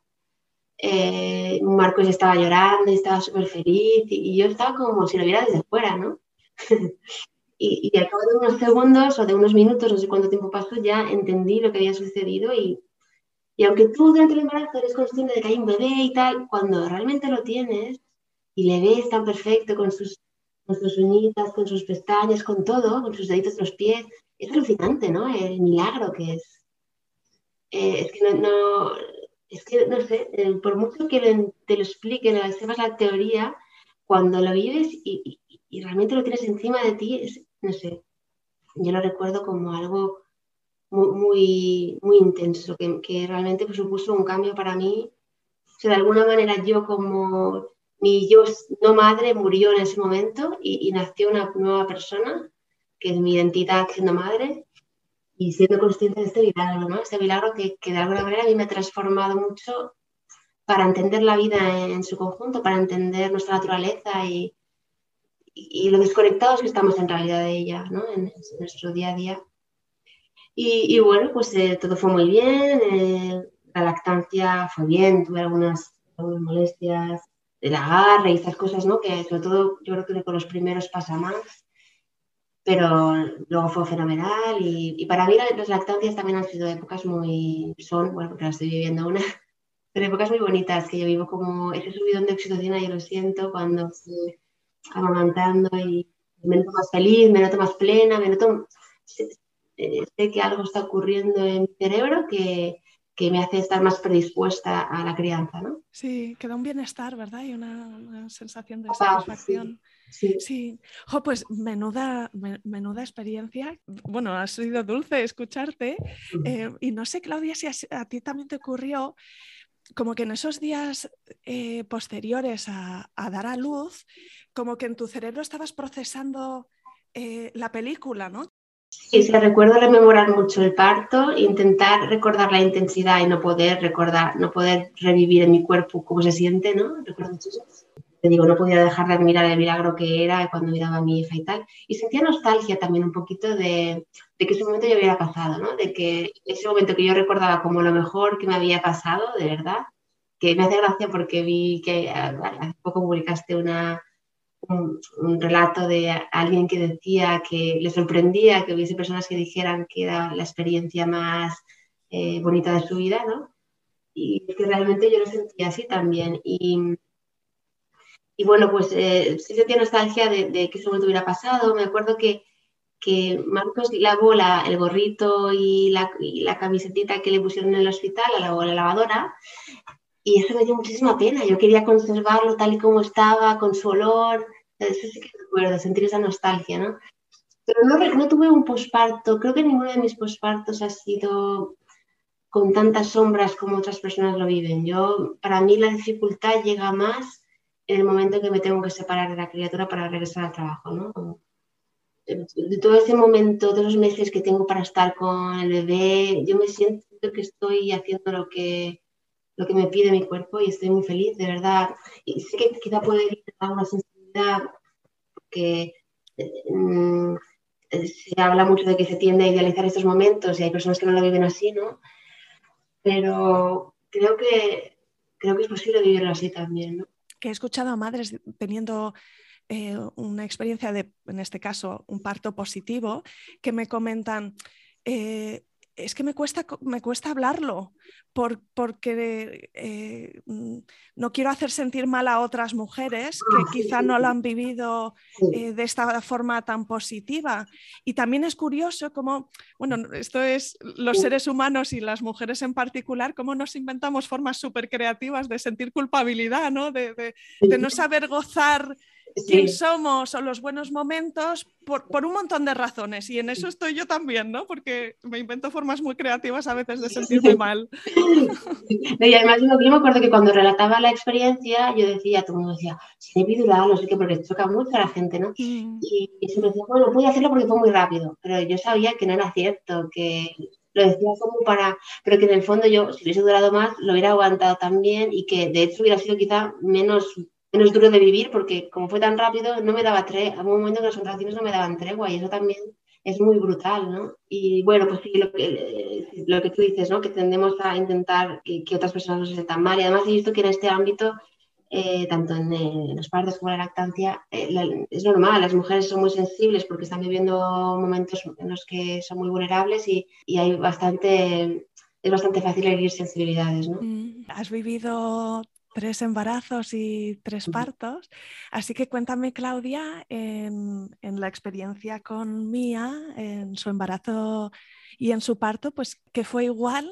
eh, Marcos estaba llorando estaba súper feliz y, yo estaba como si lo viera desde fuera, ¿no? y, y al cabo de unos segundos o de unos minutos, no sé cuánto tiempo pasó, ya entendí lo que había sucedido y, y aunque tú durante el embarazo eres consciente de que hay un bebé y tal, cuando realmente lo tienes y le ves tan perfecto con sus, con sus uñitas, con sus pestañas, con todo, con sus deditos en los pies, es alucinante, ¿no? El milagro que es. Eh, es que no, es que no sé, eh, por mucho que te lo expliquen, sepas la teoría, cuando lo vives y, y, realmente lo tienes encima de ti, es, no sé, yo lo recuerdo como algo muy, muy, intenso, que, que realmente pues, supuso un cambio para mí. O sea, de alguna manera yo como mi yo no madre murió en ese momento y, y nació una nueva persona, que es mi identidad siendo madre, y siendo consciente de este milagro, ¿no? Este milagro que, que, de alguna manera a mí me ha transformado mucho para entender la vida en, su conjunto, para entender nuestra naturaleza y, y, lo desconectados que estamos en realidad de ella, ¿no? En, nuestro día a día. Y, bueno, pues eh, todo fue muy bien, eh, la lactancia fue bien, tuve algunas, algunas molestias del agarre y estas cosas, ¿no? Que sobre todo yo creo que con los primeros pasa más pero luego fue fenomenal y, para mí las lactancias también han sido épocas muy, son, bueno, porque las estoy viviendo una, pero épocas muy bonitas que yo vivo como ese subidón de oxitocina, yo lo siento cuando estoy amamantando y me noto más feliz, me noto más plena, me noto, sé, sé que algo está ocurriendo en mi cerebro que, que me hace estar más predispuesta a la crianza, ¿no? Sí, que da un bienestar, ¿verdad? Y una, sensación de satisfacción. Sí. sí. pues menuda, menuda experiencia. Bueno, ha sido dulce escucharte. Eh, y no sé, Claudia, si a, ti también te ocurrió como que en esos días eh, posteriores a, dar a luz, como que en tu cerebro estabas procesando eh, la película, ¿no? Sí, se recuerdo rememorar mucho el parto, intentar recordar la intensidad y no poder recordar, no poder revivir en mi cuerpo cómo se siente, ¿no? Recuerdo Te digo, no podía dejar de admirar el milagro que era cuando miraba a mi hija y tal. Y sentía nostalgia también un poquito de, de que ese momento ya hubiera pasado, ¿no? De que ese momento que yo recordaba como lo mejor que me había pasado, de verdad, que me hace gracia porque vi que hace poco publicaste una, un, relato de alguien que decía que le sorprendía que hubiese personas que dijeran que era la experiencia más eh, bonita de su vida, ¿no? Y que realmente yo lo sentía así también. Y, y bueno, pues eh, sí sentía nostalgia de, que eso me hubiera pasado. Me acuerdo que, que Marcos lavó la, el gorrito y la, y la, camisetita que le pusieron en el hospital, la lavó la lavadora. Y eso me dio muchísima pena. Yo quería conservarlo tal y como estaba, con su olor. Eso sí que recuerdo, sentir esa nostalgia, ¿no? Pero no, no tuve un posparto. Creo que ninguno de mis pospartos ha sido con tantas sombras como otras personas lo viven. Yo, para mí la dificultad llega más en el momento en que me tengo que separar de la criatura para regresar al trabajo, ¿no? De todo ese momento, de los meses que tengo para estar con el bebé, yo me siento que estoy haciendo lo que, lo que me pide mi cuerpo y estoy muy feliz, de verdad. Y sé que quizá puede ir a una sensación porque mm, se habla mucho de que se tiende a idealizar estos momentos y hay personas que no lo viven así, ¿no? Pero creo que, creo que es posible vivirlo así también, ¿no? Que he escuchado a madres teniendo eh, una experiencia de, en este caso, un parto positivo, que me comentan, eh, es que me cuesta, me cuesta hablarlo por, porque eh, mm, no quiero hacer sentir mal a otras mujeres que ah, quizá no lo han vivido eh, de esta forma tan positiva. Y también es curioso cómo, bueno, esto es los seres humanos y las mujeres en particular, cómo nos inventamos formas súper creativas de sentir culpabilidad, ¿no? de, de no saber gozar quién somos o los buenos momentos por, por, un montón de razones. Y en eso estoy yo también, ¿no? Porque me invento formas muy creativas a veces de sentirme mal. Y además yo me acuerdo que cuando relataba la experiencia, yo decía, todo el mundo decía, si epidural, no sé qué, porque choca mucho a la gente, ¿no? Mm. Y, y se me decía, bueno, pude hacerlo porque fue muy rápido, pero yo sabía que no era cierto, que lo decía como para, pero que en el fondo yo, si hubiese durado más, lo hubiera aguantado también y que de hecho hubiera sido quizá menos menos duro de vivir porque como fue tan rápido no me daba tregua, hubo un momento que las contracciones no me daban tregua y eso también es muy brutal, ¿no? Y bueno, pues sí, lo que, lo que tú dices, ¿no? Que tendemos a intentar que, otras personas no se sientan mal. Y además he visto que en este ámbito, eh, tanto en, los partos como en la lactancia, eh, es normal, las mujeres son muy sensibles porque están viviendo momentos en los que son muy vulnerables y, y hay bastante es bastante fácil herir sensibilidades. ¿no? Mm, has vivido tres embarazos y tres partos. Así que cuéntame, Claudia, en, la experiencia con Mía, en su embarazo y en su parto, pues que fue igual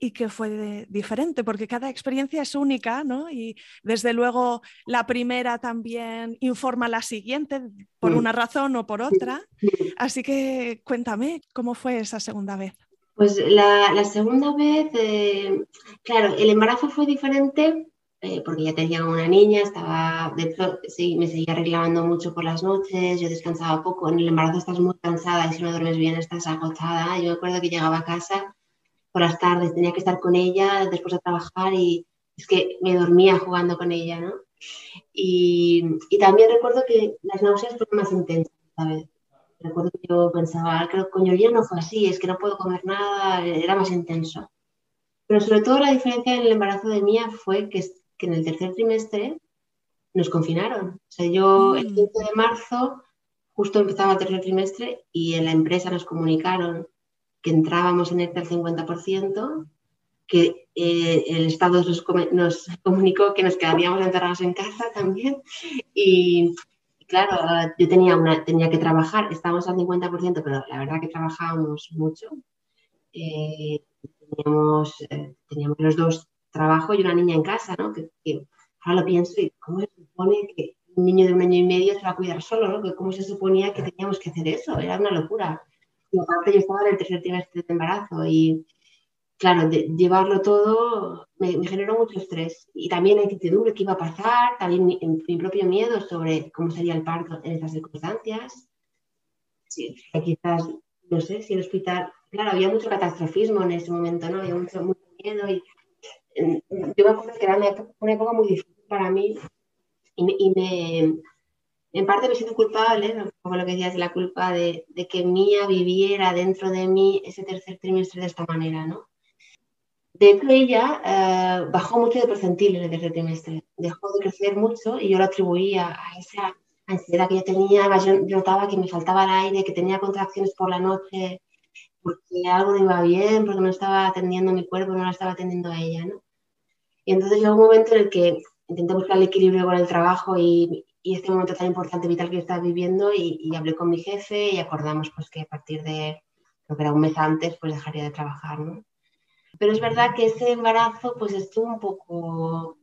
y que fue diferente, porque cada experiencia es única, ¿no? Y desde luego la primera también informa la siguiente por una razón o por otra. Así que cuéntame, ¿cómo fue esa segunda vez? Pues la, segunda vez, eh, claro, el embarazo fue diferente eh, porque ya tenía una niña, estaba, de sí, me seguía reclamando mucho por las noches, yo descansaba poco, en el embarazo estás muy cansada y si no duermes bien estás agotada. Yo me acuerdo que llegaba a casa por las tardes, tenía que estar con ella después de trabajar y es que me dormía jugando con ella, ¿no? Y, y también recuerdo que las náuseas fueron más intensas vez. Recuerdo que yo pensaba, creo que con Georgina no fue así, es que no puedo comer nada, era más intenso. Pero sobre todo la diferencia en el embarazo de Mía fue que que en el tercer trimestre nos confinaron. O sea, yo el 15 mm. de marzo justo empezaba el tercer trimestre y en la empresa nos comunicaron que entrábamos en este al 50%, que eh, el Estado nos, nos, comunicó que nos quedaríamos encerrados en casa también. Y claro, yo tenía, una, tenía que trabajar, estábamos al 50%, pero la verdad que trabajábamos mucho. Eh, teníamos, eh, teníamos los dos trabajo y una niña en casa, ¿no? Que, ahora lo pienso y cómo se supone que un niño de un año y medio se va a cuidar solo, ¿no? Que cómo se suponía que teníamos que hacer eso, era una locura. Y aparte yo estaba en el tercer trimestre de embarazo y claro, llevarlo todo me, generó mucho estrés y también la incertidumbre que iba a pasar, también mi, mi, propio miedo sobre cómo sería el parto en esas circunstancias. Sí, quizás, no sé, si el hospital, claro, había mucho catastrofismo en ese momento, ¿no? Había mucho, mucho miedo y yo me acuerdo que era una época, muy difícil para mí y, me, en parte me siento culpable, como lo que decías, de la culpa de, de, que Mía viviera dentro de mí ese tercer trimestre de esta manera, ¿no? De hecho, ella eh, bajó mucho de percentil en el tercer trimestre, dejó de crecer mucho y yo lo atribuía a esa ansiedad que yo tenía, yo notaba que me faltaba el aire, que tenía contracciones por la noche, porque algo no iba bien, porque no estaba atendiendo mi cuerpo, no la estaba atendiendo a ella, ¿no? Y entonces llegó un momento en el que intenté buscar el equilibrio con el trabajo y, este momento tan importante, vital que estaba viviendo y, y, hablé con mi jefe y acordamos pues que a partir de, creo que era un mes antes, pues dejaría de trabajar, ¿no? Pero es verdad que ese embarazo pues estuvo un poco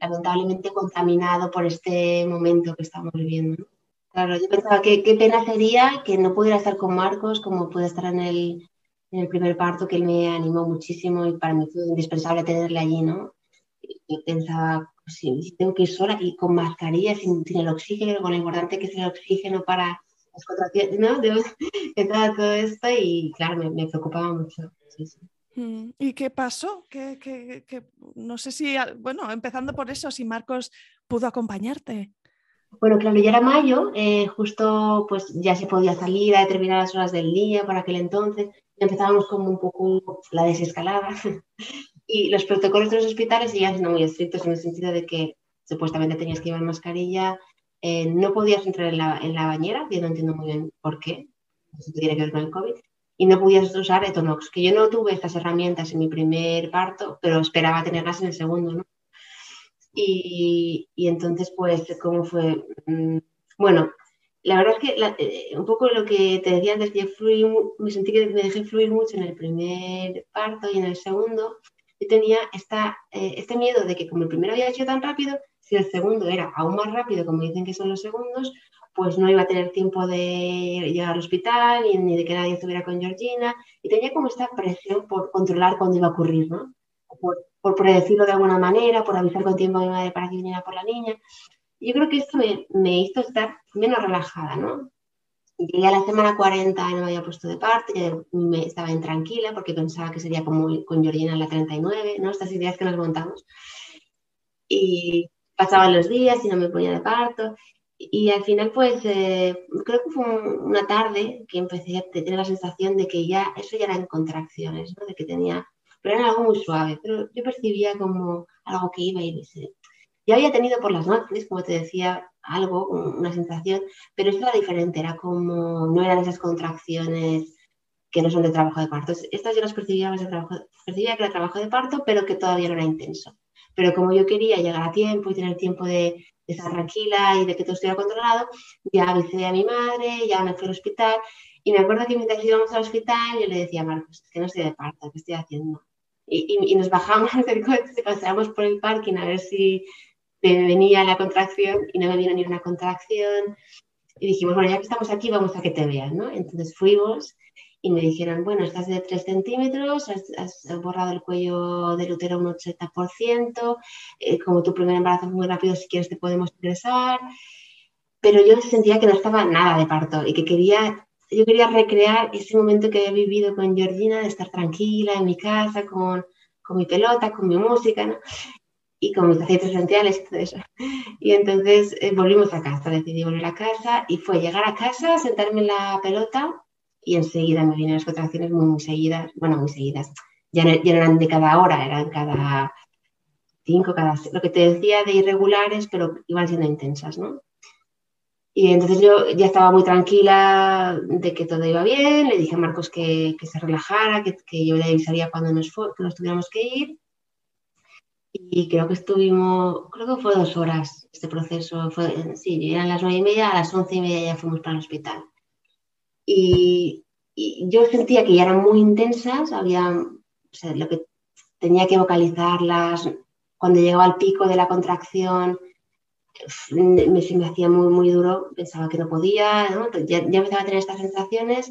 lamentablemente contaminado por este momento que estamos viviendo, ¿no? Claro, yo pensaba que qué pena sería que no pudiera estar con Marcos como pude estar en el, en el primer parto, que él me animó muchísimo y para mí fue indispensable tenerle allí, ¿no? Y pensaba, pues, si, tengo que ir sola y con mascarilla, sin, el oxígeno, con lo importante que es el oxígeno para las contracciones, ¿no? De, todo esto y claro, me, me preocupaba mucho. Mm, ¿Y qué pasó? Que, que, que, no sé si, bueno, empezando por eso, si Marcos pudo acompañarte. Bueno, claro, ya era mayo, eh, justo pues ya se podía salir a determinadas horas del día para aquel entonces. Empezábamos como un poco la desescalada y los protocolos de los hospitales seguían siendo muy estrictos en el sentido de que supuestamente tenías que llevar mascarilla, eh, no podías entrar en la, en la, bañera, yo no entiendo muy bien por qué, eso tiene que ver con el COVID, y no podías usar Etonox, que yo no tuve estas herramientas en mi primer parto, pero esperaba tenerlas en el segundo, ¿no? Y, y entonces, pues, ¿cómo fue? Mm, bueno, la verdad es que eh, un poco lo que te decía antes, que fluí, me sentí que me dejé fluir mucho en el primer parto y en el segundo. Yo tenía esta, eh, este miedo de que como el primero había sido tan rápido, si el segundo era aún más rápido, como dicen que son los segundos, pues no iba a tener tiempo de llegar al hospital ni, ni de que nadie estuviera con Georgina. Y tenía como esta presión por controlar cuándo iba a ocurrir, ¿no? Por, por predecirlo de alguna manera, por avisar con tiempo a mi madre para que viniera por la niña. Yo creo que esto me, me hizo estar menos relajada, ¿no? Llegué a la semana 40 y no me había puesto de parte, me estaba intranquila porque pensaba que sería como con Georgina en la 39, ¿no? Estas ideas que nos montamos. Y pasaban los días y no me ponía de parto. Y al final, pues, eh, creo que fue una tarde que empecé a tener la sensación de que ya, eso ya eran contracciones, ¿no? De que tenía, pero era algo muy suave, pero yo percibía como algo que iba y dice, ya había tenido por las noches, como te decía, algo, una sensación, pero esto era diferente, era como, no eran esas contracciones que no son de trabajo de parto. Estas yo las percibía más de trabajo, percibía que era trabajo de parto, pero que todavía no era intenso. Pero como yo quería llegar a tiempo y tener tiempo de, estar tranquila y de que todo estuviera controlado, ya avisé a mi madre, ya me fui al hospital y me acuerdo que mientras íbamos al hospital yo le decía a Marcos, es que no estoy de parto, ¿qué estoy haciendo? Y, y, nos bajamos del coche, paseamos por el parking a ver si me venía la contracción y no me vino ni una contracción. Y dijimos, bueno, ya que estamos aquí, vamos a que te vean, ¿no? Entonces fuimos y me dijeron, bueno, estás de 3 centímetros, has, borrado el cuello del útero un 80%, eh, como tu primer embarazo es muy rápido, si quieres te podemos ingresar. Pero yo sentía que no estaba nada de parto y que quería, yo quería recrear ese momento que he vivido con Georgina, de estar tranquila en mi casa, con, con mi pelota, con mi música, ¿no? y con mis aceites esenciales y todo eso. Y entonces eh, volvimos a casa, decidí volver a casa y fue llegar a casa, sentarme en la pelota y enseguida me vienen las contracciones muy, muy seguidas, bueno, muy seguidas. Ya no, ya eran de cada hora, eran cada cinco, cada... Lo que te decía de irregulares, pero iban siendo intensas, ¿no? Y entonces yo ya estaba muy tranquila de que todo iba bien, le dije a Marcos que, que se relajara, que, que, yo le avisaría cuando nos, que nos tuviéramos que ir. Y creo que estuvimos, creo que fue dos horas este proceso. Fue, sí, eran las nueve y media, a las once y media ya fuimos para el hospital. Y, yo sentía que ya eran muy intensas, había, o sea, lo que tenía que vocalizarlas, cuando llegaba al pico de la contracción, me, me hacía muy, muy duro, pensaba que no podía, Ya, empezaba a tener estas sensaciones,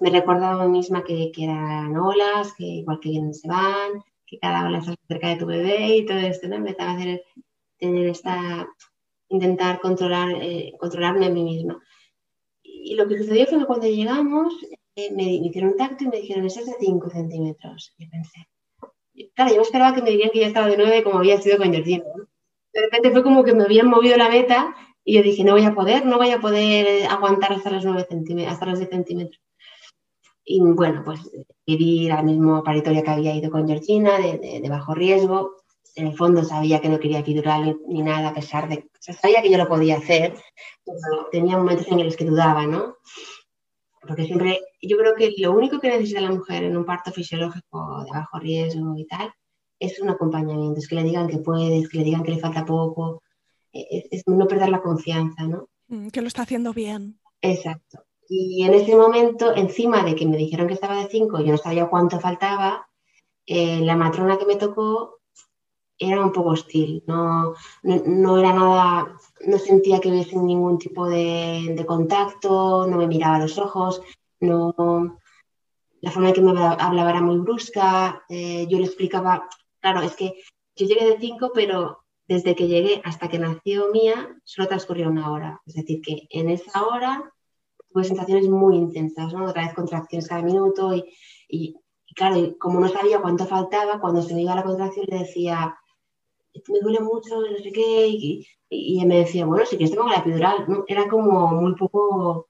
me recordaba a mí misma que, que eran olas, que igual que vienen se van, que cada ola está cerca de tu bebé y todo esto, ¿no? Empezaba a hacer, tener esta, intentar controlar, eh, controlarme a mí misma y lo que sucedió fue que cuando llegamos eh, me, hicieron un tacto y me dijeron, es de 5 centímetros. Y pensé, claro, yo me esperaba que me dirían que ya estaba de 9 como había sido con Georgina. De repente fue como que me habían movido la meta y yo dije, no voy a poder, no voy a poder aguantar hasta los 9 centímetros, hasta los 10 centímetros. Y bueno, pues pedí la misma paritoria que había ido con Georgina, de, de, bajo riesgo. En el fondo sabía que no quería epidural ni, nada, a pesar de que sabía que yo lo podía hacer, tenía momentos en los que dudaba, ¿no? Porque siempre, yo creo que lo único que necesita la mujer en un parto fisiológico de bajo riesgo y tal, es un acompañamiento, es que le digan que puede, que le digan que le falta poco, e, es, no perder la confianza, ¿no? Mm, que lo está haciendo bien. Exacto. Y en ese momento, encima de que me dijeron que estaba de 5, yo no sabía cuánto faltaba, eh, la matrona que me tocó era un poco hostil, no, no, era nada, no sentía que hubiese ningún tipo de, contacto, no me miraba a los ojos, no, la forma en que me hablaba era muy brusca, eh, yo le explicaba, claro, es que yo llegué de cinco, pero desde que llegué hasta que nació Mía solo transcurrió una hora, es decir, que en esa hora tuve sensaciones muy intensas, ¿no? otra vez contracciones cada minuto y, claro, como no sabía cuánto faltaba, cuando se me iba la contracción le decía, me duele mucho, no sé qué, y, y, me decía, bueno, si quieres te pongo la epidural, ¿no? era como muy poco,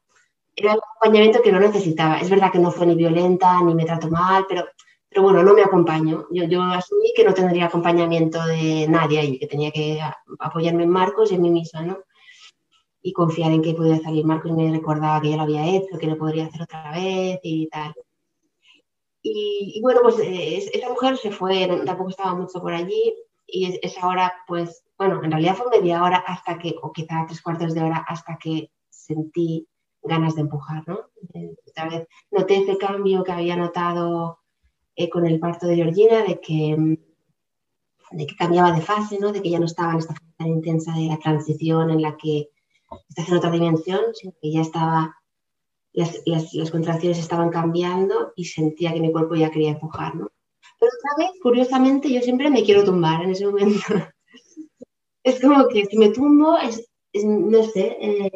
era un acompañamiento que no necesitaba. Es verdad que no fue ni violenta, ni me trató mal, pero, pero bueno, no me acompañó. Yo, yo asumí que no tendría acompañamiento de nadie ahí, que tenía que apoyarme en Marcos y en mí misma, ¿no? Y confiar en que podía salir Marcos me recordaba que ya lo había hecho, que lo podría hacer otra vez y tal. Y, y bueno, pues eh, mujer se fue, tampoco estaba mucho por allí, y esa hora, pues, bueno, en realidad fue media hora hasta que, o quizá tres cuartos de hora hasta que sentí ganas de empujar, ¿no? Otra vez noté ese cambio que había notado eh, con el parto de Georgina, de que, de que cambiaba de fase, ¿no? De que ya no estaba en esta fase tan intensa de la transición en la que estás en otra dimensión, sino que ya estaba, las, las, las contracciones estaban cambiando y sentía que mi cuerpo ya quería empujar, ¿no? Pero otra vez, curiosamente, yo siempre me quiero tumbar en ese momento. es como que si me tumbo, es, no sé, eh,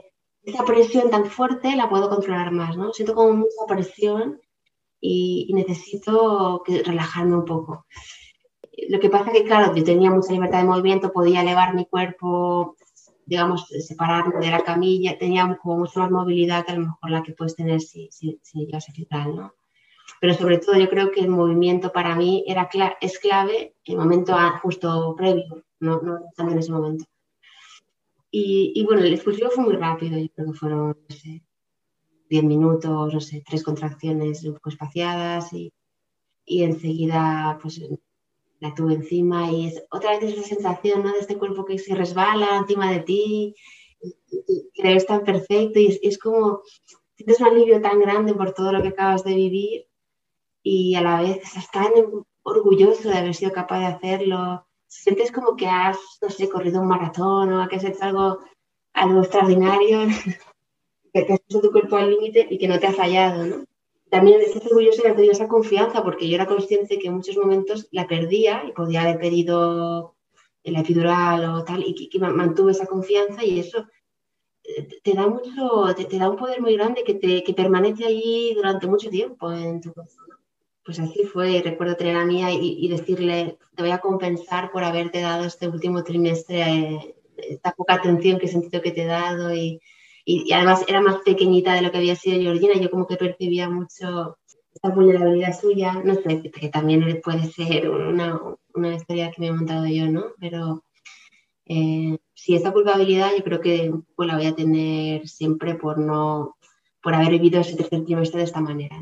esa presión tan fuerte la puedo controlar más, ¿no? Siento como mucha presión y, necesito que, relajarme un poco. Lo que pasa que, claro, yo tenía mucha libertad de movimiento, podía elevar mi cuerpo digamos, separarme de la camilla, tenía como mucho más movilidad que a lo mejor la que puedes tener si, si, si llevas epidural, ¿no? Pero sobre todo yo creo que el movimiento para mí era es clave el momento justo previo, no, no tanto en ese momento. Y, y, bueno, el expulsivo fue muy rápido, yo creo que fueron, no sé, 10 minutos, no sé, tres contracciones un poco espaciadas y, y enseguida pues la tuve encima y es otra vez esa sensación ¿no? de este cuerpo que se resbala encima de ti que ves tan perfecto y es, como sientes un alivio tan grande por todo lo que acabas de vivir y a la vez estás tan orgulloso de haber sido capaz de hacerlo sientes como que has, no sé, corrido un maratón o que has hecho algo, algo extraordinario que has puesto tu cuerpo al límite y que no te ha fallado, ¿no? también estás orgullosa de haber esa confianza porque yo era consciente que en muchos momentos la perdía y podía haber pedido el epidural o tal y que, mantuve esa confianza y eso eh, te, da mucho, te, da un poder muy grande que, te, que permanece allí durante mucho tiempo en tu corazón. Pues así fue, recuerdo tener a Mía y, y, decirle, te voy a compensar por haberte dado este último trimestre, eh, esta poca atención que he sentido que te he dado y, y, además era más pequeñita de lo que había sido Georgina, yo como que percibía mucho esta vulnerabilidad suya, no sé, que también puede ser una, una historia que me he montado yo, ¿no? Pero eh, sí, esta culpabilidad yo creo que pues, la voy a tener siempre por no, por haber vivido ese tercer trimestre de esta manera.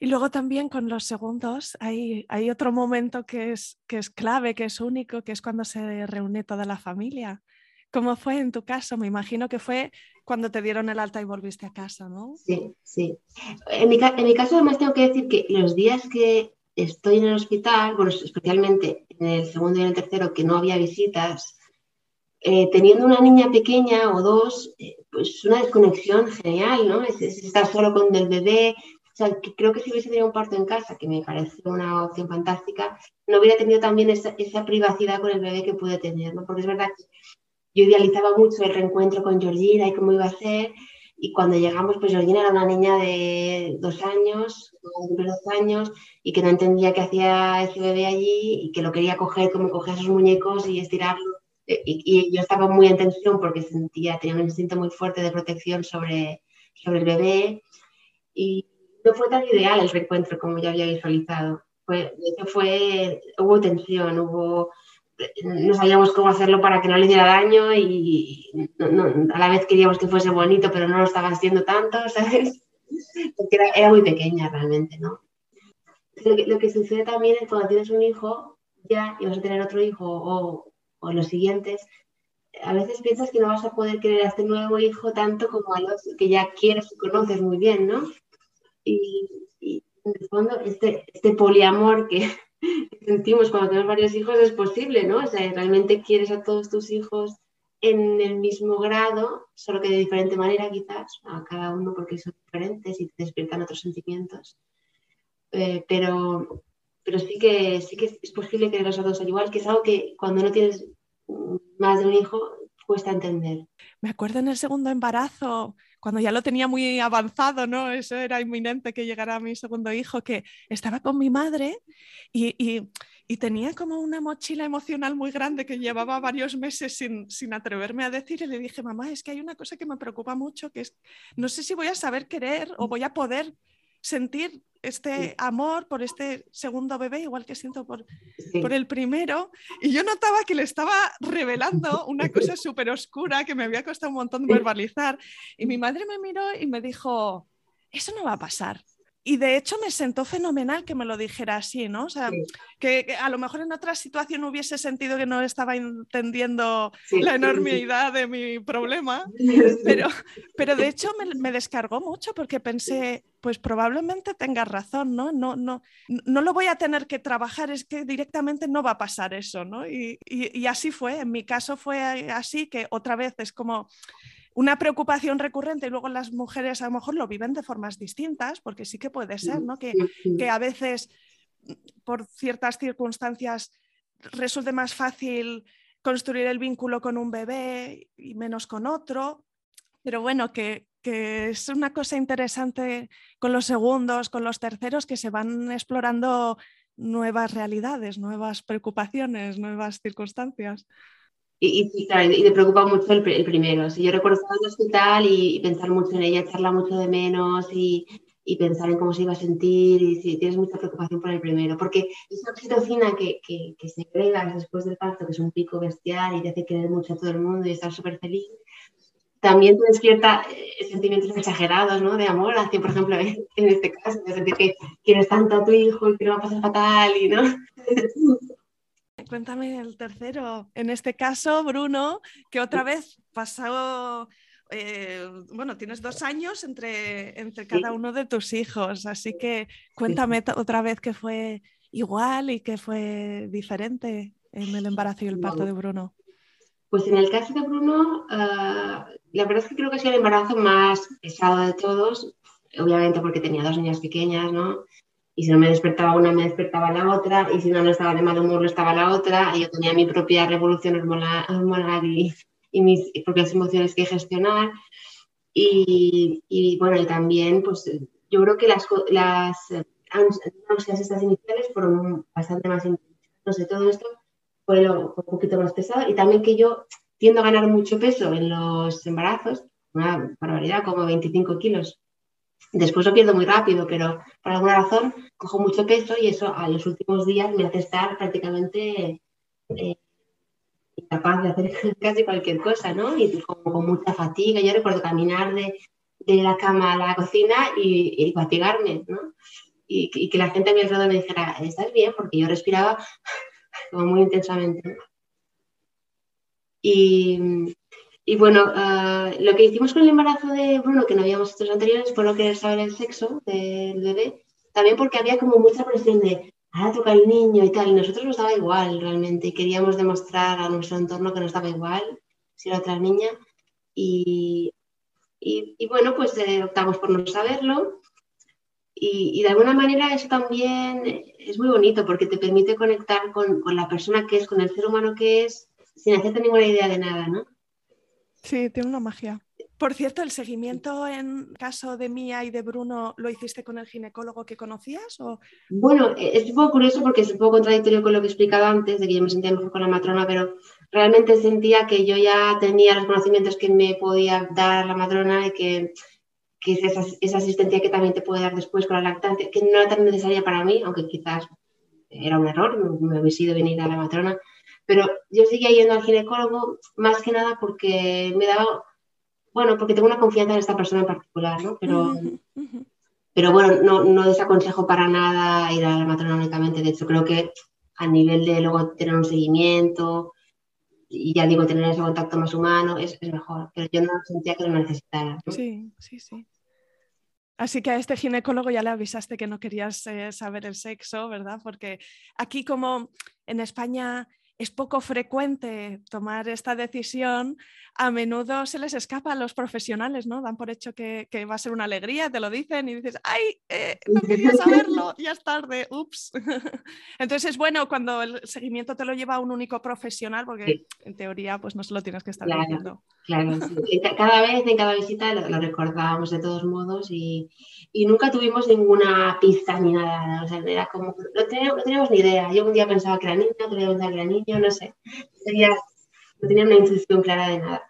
Y luego también con los segundos hay, hay otro momento que es, que es clave, que es único, que es cuando se reúne toda la familia. ¿Cómo fue en tu caso? Me imagino que fue cuando te dieron el alta y volviste a casa, ¿no? Sí, sí. En mi, en mi caso además tengo que decir que los días que estoy en el hospital, bueno, especialmente en el segundo y en el tercero, que no había visitas, eh, teniendo una niña pequeña o dos, eh, pues una desconexión genial, ¿no? Es, estar solo con el bebé. O sea, que creo que si hubiese tenido un parto en casa, que me parece una opción fantástica, no hubiera tenido también esa, esa privacidad con el bebé que pude tener, ¿no? Porque es verdad que yo idealizaba mucho el reencuentro con Georgina y cómo iba a ser. Y cuando llegamos, pues Georgina era una niña de dos años, dos años, y que no entendía qué hacía ese bebé allí y que lo quería coger como cogía sus muñecos y estirarlo. E, y, y, yo estaba muy en tensión porque sentía, tenía un instinto muy fuerte de protección sobre, sobre el bebé. Y no fue tan ideal el reencuentro como ya había visualizado. Fue, de fue, hubo tensión, hubo no sabíamos cómo hacerlo para que no le diera daño y a la vez queríamos que fuese bonito, pero no lo estaba haciendo tanto, ¿sabes? Porque era, muy pequeña realmente, ¿no? Lo que, sucede también es cuando tienes un hijo ya y vas a tener otro hijo o, o los siguientes, a veces piensas que no vas a poder querer a este nuevo hijo tanto como a los que ya quieres y conoces muy bien, ¿no? Y, y en el fondo, este, este poliamor que, sentimos cuando tenemos varios hijos es posible, ¿no? O sea, realmente quieres a todos tus hijos en el mismo grado, solo que de diferente manera quizás, a cada uno porque son diferentes y te despiertan otros sentimientos. Eh, pero, pero sí que, sí que es posible querer a todos igual, que es algo que cuando no tienes más de un hijo cuesta entender. Me acuerdo en el segundo embarazo, cuando ya lo tenía muy avanzado, ¿no? Eso era inminente que llegara mi segundo hijo, que estaba con mi madre y, y, y tenía como una mochila emocional muy grande que llevaba varios meses sin, sin, atreverme a decir y le dije, mamá, es que hay una cosa que me preocupa mucho, que es, no sé si voy a saber querer o voy a poder sentir este amor por este segundo bebé, igual que siento por, por el primero. Y yo notaba que le estaba revelando una cosa súper oscura que me había costado un montón verbalizar. Y mi madre me miró y me dijo, eso no va a pasar. Y de hecho me sentó fenomenal que me lo dijera así, ¿no? O sea, que, a lo mejor en otra situación hubiese sentido que no estaba entendiendo la enormidad de mi problema, pero, pero de hecho me, me, descargó mucho porque pensé, pues probablemente tengas razón, ¿no? No, no, no lo voy a tener que trabajar, es que directamente no va a pasar eso, ¿no? Y, y, y así fue, en mi caso fue así, que otra vez es como una preocupación recurrente y luego las mujeres a lo mejor lo viven de formas distintas, porque sí que puede ser, ¿no? Que, que a veces por ciertas circunstancias resulte más fácil construir el vínculo con un bebé y menos con otro, pero bueno, que, que es una cosa interesante con los segundos, con los terceros, que se van explorando nuevas realidades, nuevas preocupaciones, nuevas circunstancias. Y, y, y, te preocupa mucho el, primero. Si yo recuerdo estar en el hospital y, pensar mucho en ella, echarla mucho de menos y, y, pensar en cómo se iba a sentir y si tienes mucha preocupación por el primero. Porque esa oxitocina que, que, se crea después del parto, que es un pico bestial y te hace querer mucho a todo el mundo y estar súper feliz, también te despierta eh, sentimientos exagerados, ¿no? De amor hacia, por ejemplo, en este caso, de sentir que quieres tanto a tu hijo y que lo va a pasar fatal y, ¿no? Cuéntame el tercero. En este caso, Bruno, que otra vez pasado, eh, bueno, tienes dos años entre, entre cada uno de tus hijos, así que cuéntame otra vez que fue igual y que fue diferente en el embarazo y el parto de Bruno. Pues en el caso de Bruno, ah, la verdad es que creo que ha sido el embarazo más pesado de todos, obviamente porque tenía dos niñas pequeñas, ¿no? Y si no me despertaba una, me despertaba la otra, y si no, no estaba de mal humor, no estaba la otra, y yo tenía mi propia revolución hormonal, y, mis propias emociones que gestionar. Y, y, bueno, y también, pues yo creo que las, las ansias estas iniciales fueron bastante más No sé, todo esto fue, un poquito más pesado. Y también que yo tiendo a ganar mucho peso en los embarazos, una barbaridad, como 25 kilos. Después lo pierdo muy rápido, pero por alguna razón cojo mucho peso y eso a los últimos días me hace estar prácticamente eh, incapaz de hacer casi cualquier cosa, ¿no? Y con, con mucha fatiga. Yo recuerdo caminar de, de, la cama a la cocina y, y fatigarme, ¿no? Y, y, que la gente a mi alrededor me dijera, ¿estás bien? Porque yo respiraba como muy intensamente. Y, y bueno, uh, lo que hicimos con el embarazo de Bruno, que no habíamos hecho anteriores, fue no querer saber el sexo del bebé, también porque había como mucha presión de, ahora toca el niño y tal, y nosotros nos daba igual realmente, y queríamos demostrar a nuestro entorno que nos daba igual si era otra niña, y, y, bueno, pues eh, optamos por no saberlo, y, y, de alguna manera eso también es muy bonito porque te permite conectar con, con, la persona que es, con el ser humano que es, sin hacerte ninguna idea de nada, ¿no? Sí, tiene una magia. Por cierto, ¿el seguimiento en caso de Mía y de Bruno lo hiciste con el ginecólogo que conocías? O... Bueno, es un poco curioso porque es un poco contradictorio con lo que he explicado antes, de que yo me sentía mejor con la matrona, pero realmente sentía que yo ya tenía los conocimientos que me podía dar la matrona y que que es esa, esa, asistencia que también te puede dar después con la lactancia, que no era tan necesaria para mí, aunque quizás era un error, me, hubiese sido venir a la matrona, pero yo seguía yendo al ginecólogo más que nada porque me daba, bueno, porque tengo una confianza en esta persona en particular, ¿no? Pero, pero bueno, no, no desaconsejo para nada ir a la matrona únicamente, de hecho creo que a nivel de luego tener un seguimiento, y ya digo, tener ese contacto más humano es, es, mejor, pero yo no sentía que lo necesitara. Sí, sí, sí. Así que a este ginecólogo ya le avisaste que no querías eh, saber el sexo, ¿verdad? Porque aquí como en España es poco frecuente tomar esta decisión, a menudo se les escapa a los profesionales, ¿no? Dan por hecho que, que va a ser una alegría, te lo dicen y dices, ¡ay! Eh, no quería saberlo, ya es tarde, ups. Entonces es bueno cuando el seguimiento te lo lleva a un único profesional, porque sí. en teoría pues no se lo tienes que estar claro, diciendo. Claro, sí. cada vez, en cada visita lo, lo recordábamos de todos modos y, y, nunca tuvimos ninguna pista ni nada, o sea, era como, no teníamos, no teníamos ni idea. Yo un día pensaba que era niña, otro día pensaba que era niño, no sé. Sería, no tenía una intuición clara de nada.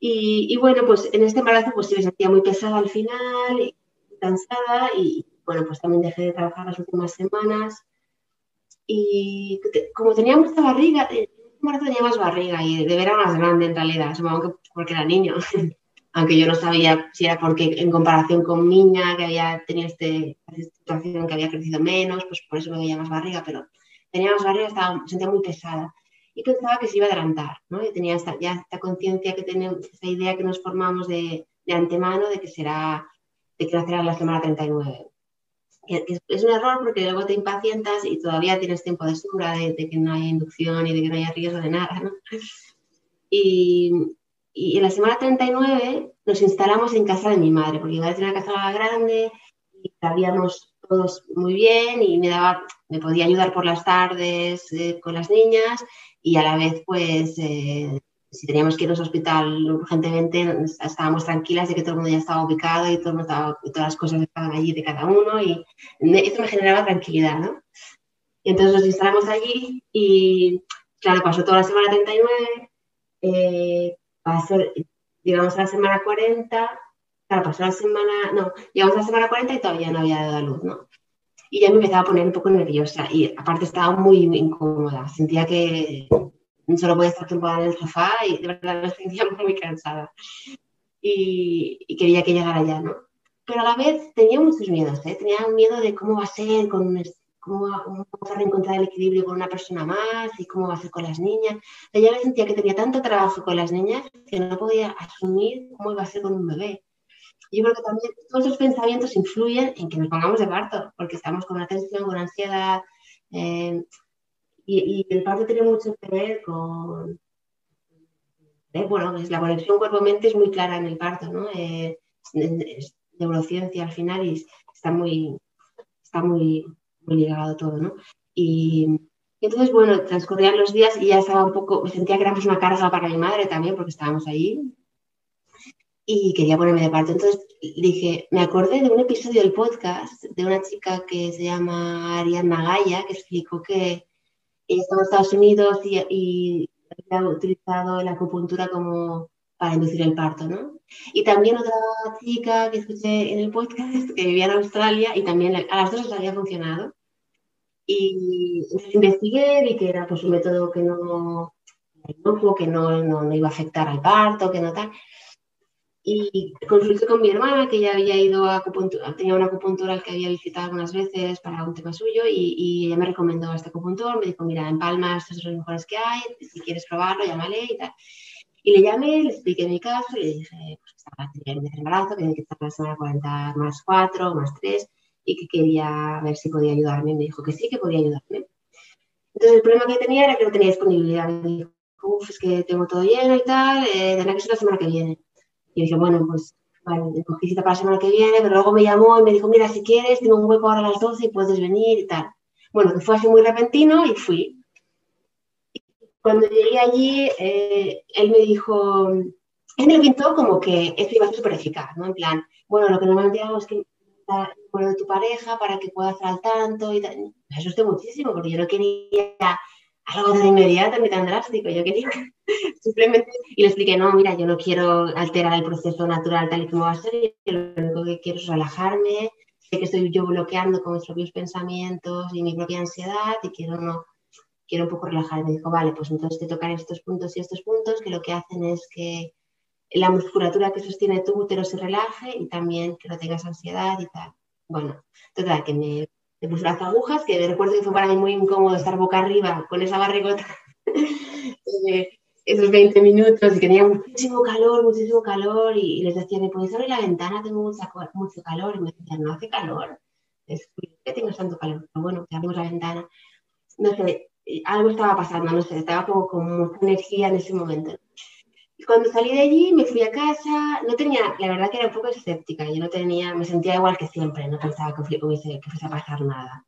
Y, y, bueno, pues en este embarazo pues sí me sentía muy pesada al final, y cansada y bueno, pues también dejé de trabajar las últimas semanas. Y como tenía mucha barriga, en este embarazo tenía más barriga y de ver más grande en realidad, supongo que porque era niño. Aunque yo no sabía si era porque en comparación con niña que había tenido este, esta situación que había crecido menos, pues por eso me veía más barriga, pero tenía más barriga, estaba, sentía muy pesada y pensaba que se iba a adelantar, ¿no? Y tenía esta, ya esta conciencia que tenemos, esta idea que nos formamos de, de, antemano de que será, de que nacerá la semana 39. Y es un error porque luego te impacientas y todavía tienes tiempo de sobra de, de, que no haya inducción y de que no haya riesgo de nada, ¿no? Y, y en la semana 39 nos instalamos en casa de mi madre, porque mi madre tenía una casa grande y sabíamos todos muy bien y me daba, me podía ayudar por las tardes eh, con las niñas y a la vez, pues, eh, si teníamos que ir al hospital urgentemente, estábamos tranquilas de que todo el mundo ya estaba ubicado y, todo estaba, y todas las cosas estaban allí de cada uno y eso me generaba tranquilidad, ¿no? Y entonces nos instalamos allí y, claro, pasó toda la semana 39 eh, pasó, llegamos a la semana 40, claro, pasó la semana, no, llegamos a la semana 40 y todavía no había dado a luz, ¿no? Y ya me empezaba a poner un poco nerviosa y aparte estaba muy incómoda, sentía que solo podía estar tumbada en el sofá y de verdad me sentía muy cansada y, y quería que llegara ya, ¿no? Pero a la vez tenía muchos miedos, ¿eh? tenía un miedo de cómo va a ser con cómo, vamos a reencontrar el equilibrio con una persona más y cómo va a ser con las niñas. Ella me sentía que tenía tanto trabajo con las niñas que no podía asumir cómo iba a ser con un bebé. Yo creo que también todos esos pensamientos influyen en que nos pongamos de parto, porque estamos con una tensión, con ansiedad, eh, y, el parto tiene mucho que ver con, eh, bueno, la conexión cuerpo-mente es muy clara en el parto, ¿no? Eh, es, neurociencia al final y está muy, está muy, muy ligado todo, ¿no? Y, entonces, bueno, transcurrían los días y ya estaba un poco, sentía que éramos una carga para mi madre también, porque estábamos allí. Y quería ponerme de parte. Entonces dije, me acordé de un episodio del podcast de una chica que se llama Ariana Gaya, que explicó que ella estaba en Estados Unidos y, y había utilizado la acupuntura como para inducir el parto, ¿no? Y también otra chica que escuché en el podcast que vivía en Australia y también a las dos les había funcionado. Y investigué, vi que era pues, un método que no, que no, no, iba a afectar al parto, que no tal. Y consulté con mi hermana, que ya había ido a acupuntura, tenía una acupuntura que había visitado algunas veces para un tema suyo, y, y ella me recomendó este acupuntor. Me dijo: Mira, en Palma estos son los mejores que hay, si quieres probarlo, llámale y tal. Y le llamé, le expliqué mi caso le dije pues, estaba en embarazo, que tenía que estar la semana 40 más 4, más 3 y que quería ver si podía ayudarme. Me dijo que sí, que podía ayudarme. Entonces el problema que tenía era que no tenía disponibilidad. Me dijo, uff, es que tengo todo lleno y tal, eh, tendrá que ser la semana que viene. Y dije, bueno, pues vale, cogí cita para la semana que viene, pero luego me llamó y me dijo, mira, si quieres, tengo un hueco ahora a las 12 y puedes venir y tal. Bueno, que fue así muy repentino y fui. Cuando llegué allí, eh, él me dijo, él me pintó como que esto iba a ser súper eficaz, ¿no? En plan, bueno, lo que normalmente hago es que número de tu pareja para que pueda estar al tanto y tal. Me asusté muchísimo porque yo no quería algo tan inmediato ni tan drástico. Yo quería simplemente, y le expliqué, no, mira, yo no quiero alterar el proceso natural tal y como va a ser, yo lo único que quiero es relajarme, sé que estoy yo bloqueando con mis propios pensamientos y mi propia ansiedad y quiero no quiero un poco relajar. Me dijo, vale, pues entonces te tocan estos puntos y estos puntos que lo que hacen es que la musculatura que sostiene tu útero se relaje y también que no tengas ansiedad y tal. Bueno, total, que me, me puso las agujas, que recuerdo que fue para mí muy incómodo estar boca arriba con esa barrigota eh, esos 20 minutos y tenía muchísimo calor, muchísimo calor y, les decía, ¿me puedes abrir la ventana? Tengo mucha, mucho calor y me decían, no hace calor, es que tengo tanto calor, pero bueno, que abrimos la ventana. No sé, algo estaba pasando, no sé, estaba como con mucha energía en ese momento. Y cuando salí de allí, me fui a casa, no tenía, la verdad que era un poco escéptica, yo no tenía, me sentía igual que siempre, no pensaba que, fuese, que fuese a pasar nada.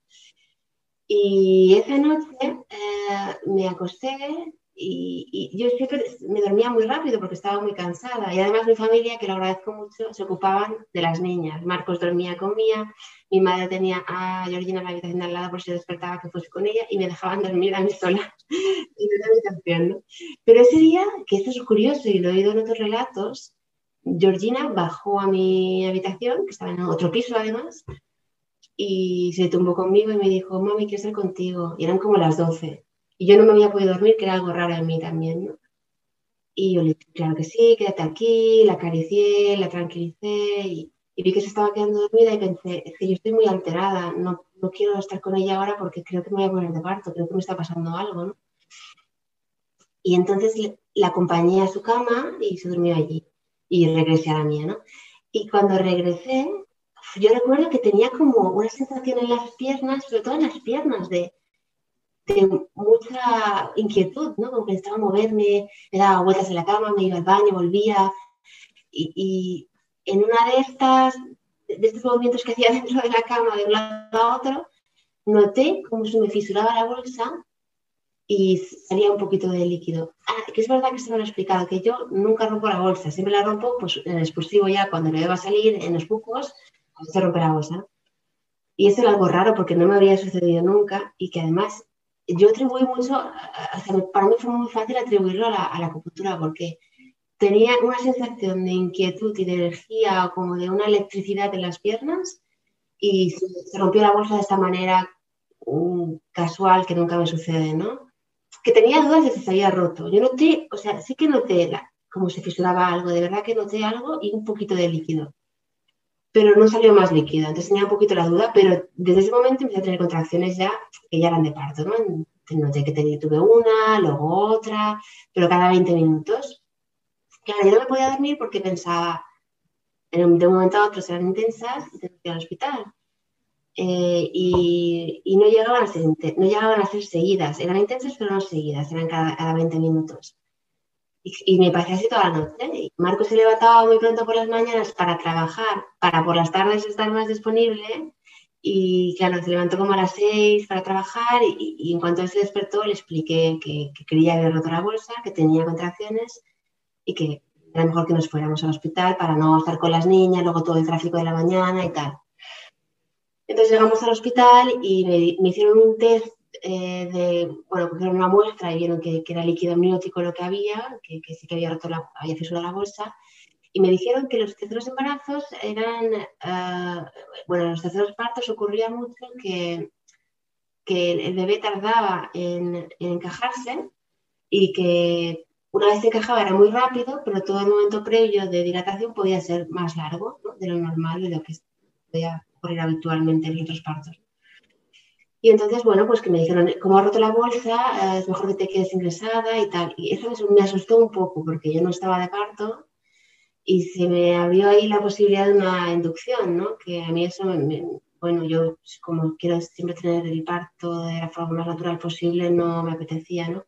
Y esa noche eh, me acosté y, yo siempre me dormía muy rápido porque estaba muy cansada. Y además mi familia, que lo agradezco mucho, se ocupaban de las niñas. Marcos dormía con Mía, mi madre tenía a Georgina en la habitación de al lado por si despertaba que fuese con ella y me dejaban dormir a mí sola en la habitación. ¿no? Pero ese día, que esto es curioso y lo he oído en otros relatos, Georgina bajó a mi habitación, que estaba en otro piso además, y se tumbó conmigo y me dijo, mami, quiero estar contigo. Y eran como las 12. Y yo no me había podido dormir, que era algo raro en mí también, ¿no? Y yo le dije, claro que sí, quédate aquí, la acaricié, la tranquilicé y, vi que se estaba quedando dormida y pensé, es que yo estoy muy alterada, no, no quiero estar con ella ahora porque creo que me voy a poner de parto, creo que me está pasando algo, ¿no? Y entonces la acompañé a su cama y se durmió allí y regresé a la mía, ¿no? Y cuando regresé, yo recuerdo que tenía como una sensación en las piernas, sobre todo en las piernas, de, mucha inquietud, ¿no? Como que necesitaba moverme, me daba vueltas en la cama, me iba al baño, volvía. Y, en una de estas, de estos movimientos que hacía dentro de la cama de un lado a otro, noté como se me fisuraba la bolsa y salía un poquito de líquido. Ah, que es verdad que se me lo he explicado, que yo nunca rompo la bolsa, siempre la rompo pues, en el expulsivo ya cuando me deba salir, en los bucos, se rompe la bolsa. Y eso era algo raro porque no me había sucedido nunca y que además yo atribuí mucho, para mí fue muy fácil atribuirlo a la, a la acupuntura porque tenía una sensación de inquietud y de energía como de una electricidad en las piernas y se, rompió la bolsa de esta manera casual que nunca me sucede, ¿no? Que tenía dudas de si se había roto. Yo noté, o sea, sí que noté la, como se fisuraba algo, de verdad que noté algo y un poquito de líquido. Pero no salió más líquido, entonces tenía un poquito la duda, pero desde ese momento empecé a tener contracciones ya que ya eran de parto, ¿no? Noté que tenía, tuve una, luego otra, pero cada 20 minutos. Claro, yo no me podía dormir porque pensaba, de un momento a otro eran intensas y tenía que ir al hospital. Eh, y, y, no, llegaban a ser, no llegaban a ser seguidas, eran intensas pero no seguidas, eran cada, cada 20 minutos. Y, me pasé así toda la noche. Y Marco se levantaba muy pronto por las mañanas para trabajar, para por las tardes estar más disponible. Y claro, se levantó como a las seis para trabajar y, en cuanto él se despertó le expliqué que, que, quería haber roto la bolsa, que tenía contracciones y que era mejor que nos fuéramos al hospital para no estar con las niñas, luego todo el tráfico de la mañana y tal. Entonces llegamos al hospital y me, me hicieron un test eh, de, bueno, cogieron una muestra y vieron que, que, era líquido amniótico lo que había, que, que sí que había roto la, había fisurado la bolsa, y me dijeron que los terceros embarazos eran, uh, bueno, los terceros partos ocurría mucho que, que el bebé tardaba en, en, encajarse y que una vez encajaba era muy rápido, pero todo el momento previo de dilatación podía ser más largo ¿no? de lo normal, de lo que podía ocurrir habitualmente en otros partos. Y entonces, bueno, pues que me dijeron, como ha roto la bolsa, eh, es mejor que te quedes ingresada y tal. Y eso me asustó un poco porque yo no estaba de parto y se me abrió ahí la posibilidad de una inducción, ¿no? Que a mí eso, me, bueno, yo como quiero siempre tener el parto de la forma más natural posible, no me apetecía, ¿no?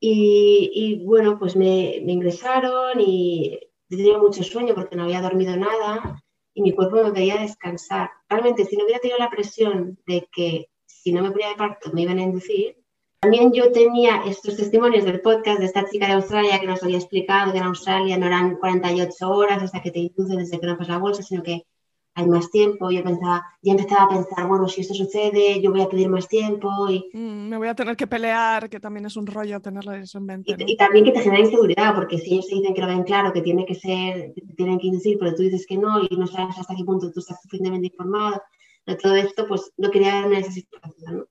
Y, y bueno, pues me, me ingresaron y tenía mucho sueño porque no había dormido nada y mi cuerpo me pedía descansar. Realmente, si no hubiera tenido la presión de que si no me ponía de parto me iban a inducir, también yo tenía estos testimonios del podcast de esta chica de Australia que nos había explicado que en Australia no eran 48 horas hasta que te inducen desde que no pasas la bolsa, sino que hay más tiempo. Yo pensaba, ya empezaba a pensar, bueno, si esto sucede, yo voy a pedir más tiempo. Y... Mm, me voy a tener que pelear, que también es un rollo tenerlo eso en mente. Y, y, también que te genera inseguridad, porque si ellos te dicen que lo ven claro, que tiene que ser, que tienen que inducir, pero tú dices que no y no sabes hasta qué punto tú estás suficientemente informado de todo esto, pues no quería en esa situación. ¿no?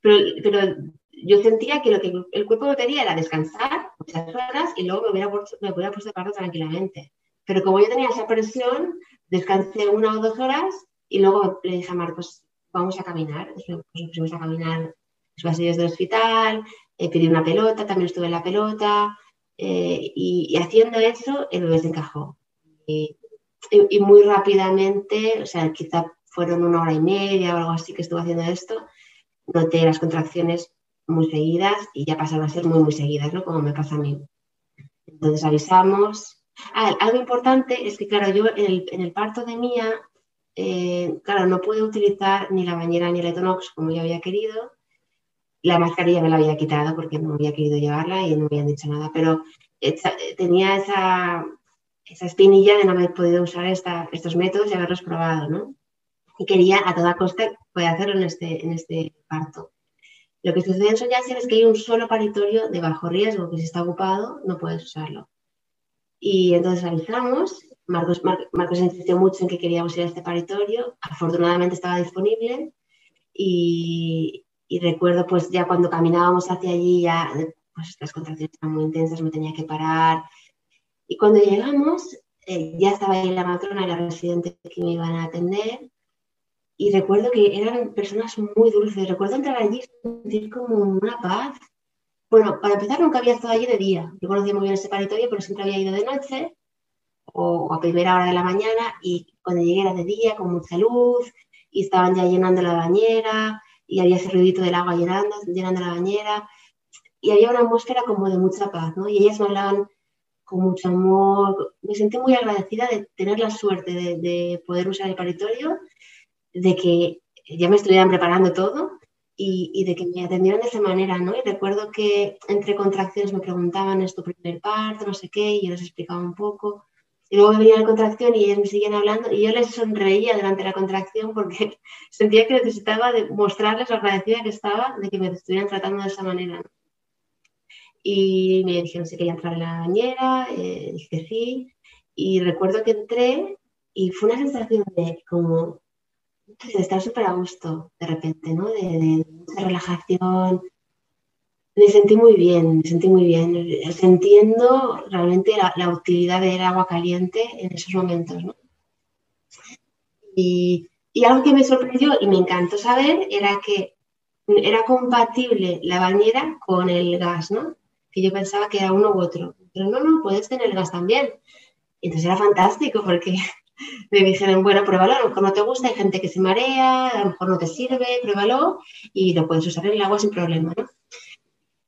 Pero, pero yo sentía que lo que el cuerpo me quería era descansar muchas horas y luego me hubiera puesto, me hubiera puesto de parto tranquilamente. Pero como yo tenía esa presión, descansé una o dos horas y luego le dije a Marcos, vamos a caminar. Nos pusimos a caminar los pasillos del hospital, eh, pedí una pelota, también estuve en la pelota eh, y, y, haciendo eso el bebé se encajó. Y, y, y, muy rápidamente, o sea, quizá fueron una hora y media o algo así que estuve haciendo esto, noté las contracciones muy seguidas y ya pasaron a ser muy, muy seguidas, ¿no? Como me pasa a mí. Entonces avisamos, Ah, algo importante es que, claro, yo en el, parto de Mía, eh, claro, no pude utilizar ni la bañera ni el Etonox como yo había querido. La mascarilla me la había quitado porque no había querido llevarla y no me habían dicho nada, pero esa, tenía esa, espinilla de no haber podido usar estos métodos y haberlos probado, ¿no? Y quería a toda costa poder hacerlo en este, este parto. Lo que sucede en Soyacer es que hay un solo paritorio de bajo riesgo que si está ocupado no puedes usarlo. Y entonces avisamos, Marcos, Mar, Marcos insistió mucho en que queríamos ir a este paritorio, afortunadamente estaba disponible. Y, y, recuerdo pues ya cuando caminábamos hacia allí ya pues las contracciones estaban muy intensas, me tenía que parar. Y cuando llegamos eh, ya estaba ahí la matrona y la residente que me iban a atender. Y recuerdo que eran personas muy dulces, recuerdo entrar allí sentir como una paz bueno, para empezar, nunca había estado allí de día. Yo conocía muy bien ese paritorio, pero siempre había ido de noche o, a primera hora de la mañana y cuando llegué era de día, con mucha luz y estaban ya llenando la bañera y había ese ruidito del agua llenando, llenando la bañera y había una atmósfera como de mucha paz, ¿no? Y ellas me hablaban con mucho amor. Me sentí muy agradecida de tener la suerte de, de poder usar el paritorio, de que ya me estuvieran preparando todo y, y, de que me atendieron de esa manera, ¿no? Y recuerdo que entre contracciones me preguntaban, ¿es tu primer parto? No sé qué, y yo les explicaba un poco. Y luego venía la contracción y ellos me seguían hablando y yo les sonreía durante la contracción porque sentía que necesitaba mostrarles lo agradecida que estaba de que me estuvieran tratando de esa manera. Y me dijeron si quería entrar en la bañera, eh, dije sí. Y recuerdo que entré y fue una sensación de como de estar súper a gusto de repente, ¿no? De, de, relajación. Me sentí muy bien, me sentí muy bien. Entiendo realmente la, la, utilidad del agua caliente en esos momentos, ¿no? Y, y algo que me sorprendió y me encantó saber era que era compatible la bañera con el gas, ¿no? Que yo pensaba que era uno u otro. Pero no, no, puedes tener gas también. Entonces era fantástico porque me dijeron, bueno, pruébalo, a lo mejor no te gusta, hay gente que se marea, a lo mejor no te sirve, pruébalo y lo puedes usar en el agua sin problema, ¿no?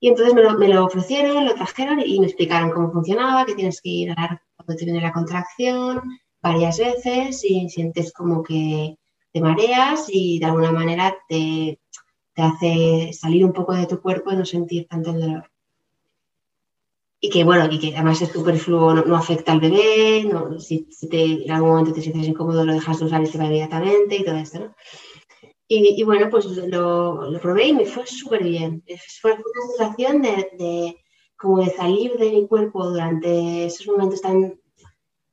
Y entonces me lo, ofrecieron, lo trajeron y me explicaron cómo funcionaba, que tienes que ir a dar cuando te viene la contracción varias veces y sientes como que te mareas y de alguna manera te, te hace salir un poco de tu cuerpo y no sentir tanto el dolor y que bueno, y que además es superfluo, no, no afecta al bebé, no, si, si te, en algún momento te sientes incómodo lo dejas de usar y se va inmediatamente y todo esto, ¿no? Y, y bueno, pues lo, lo, probé y me fue súper bien. Fue una sensación de, de, como de salir de mi cuerpo durante esos momentos tan,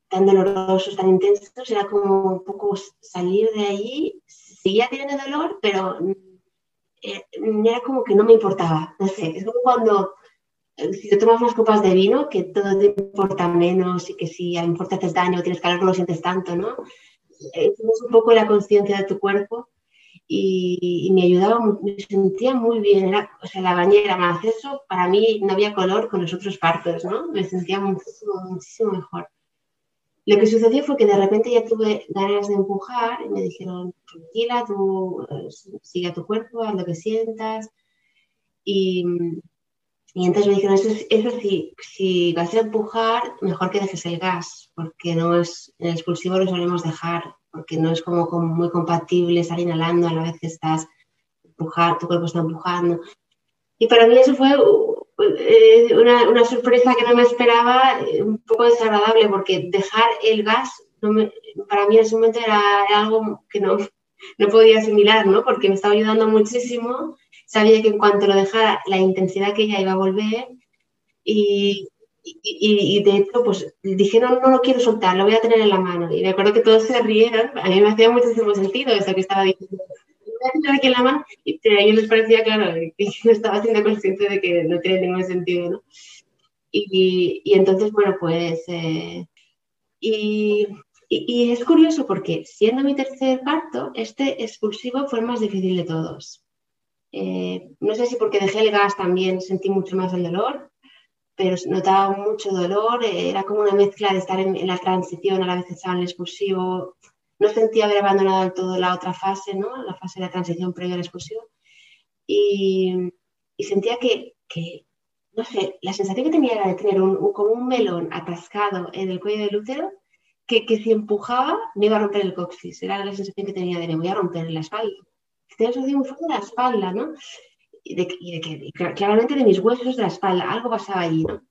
tan dolorosos, tan intensos, era como un poco salir de allí, seguía teniendo dolor, pero eh, era como que no me importaba, no sé, es como cuando si te tomas unas copas de vino, que todo te importa menos y que si a lo mejor te haces daño, tienes calor, no lo sientes tanto, ¿no? Es un poco la conciencia de tu cuerpo y, y, me ayudaba, me sentía muy bien. Era, o sea, la bañera más eso, para mí no había color con los otros partos, ¿no? Me sentía muchísimo, muchísimo mejor. Lo que sucedió fue que de repente ya tuve ganas de empujar y me dijeron, tranquila, tú eh, sigue a tu cuerpo, haz lo que sientas. Y, y entonces me dijeron, eso, eso sí, si vas a empujar, mejor que dejes el gas, porque no es, en el expulsivo lo solemos dejar, porque no es como, como muy compatible estar inhalando a la vez que estás empujar, tu cuerpo está empujando. Y para mí eso fue eh, una, una, sorpresa que no me esperaba, eh, un poco desagradable, porque dejar el gas, no me, para mí en ese momento era, era algo que no, no podía asimilar, ¿no? Porque me estaba ayudando muchísimo sabía que en cuanto lo dejara, la intensidad que ella iba a volver y, y, y, de hecho, pues dije, no, no lo quiero soltar, lo voy a tener en la mano. Y me acuerdo que todos se rieron, a mí me hacía muchísimo sentido eso que estaba diciendo. Voy a tener aquí en la mano, y a ellos les parecía claro que yo estaba siendo consciente de que no tiene ningún sentido, ¿no? Y, y entonces, bueno, pues... Eh, y, y, es curioso porque siendo mi tercer parto, este expulsivo fue el más difícil de todos. Eh, no sé si porque dejé el gas también sentí mucho más el dolor, pero notaba mucho dolor. Eh, era como una mezcla de estar en, la transición, a la vez estaba en el expulsivo. No sentía haber abandonado del todo la otra fase, ¿no? la fase de la transición previa al expulsivo. Y, sentía que, que, no sé, la sensación que tenía era de tener un, un, como un melón atascado en el cuello del útero, que, que si empujaba me iba a romper el coxis. Era la sensación que tenía de me voy a romper la espalda tenía sensación muy fuerte de la espalda, ¿no? Y de, y de que y claramente de mis huesos de la espalda, algo pasaba allí, ¿no?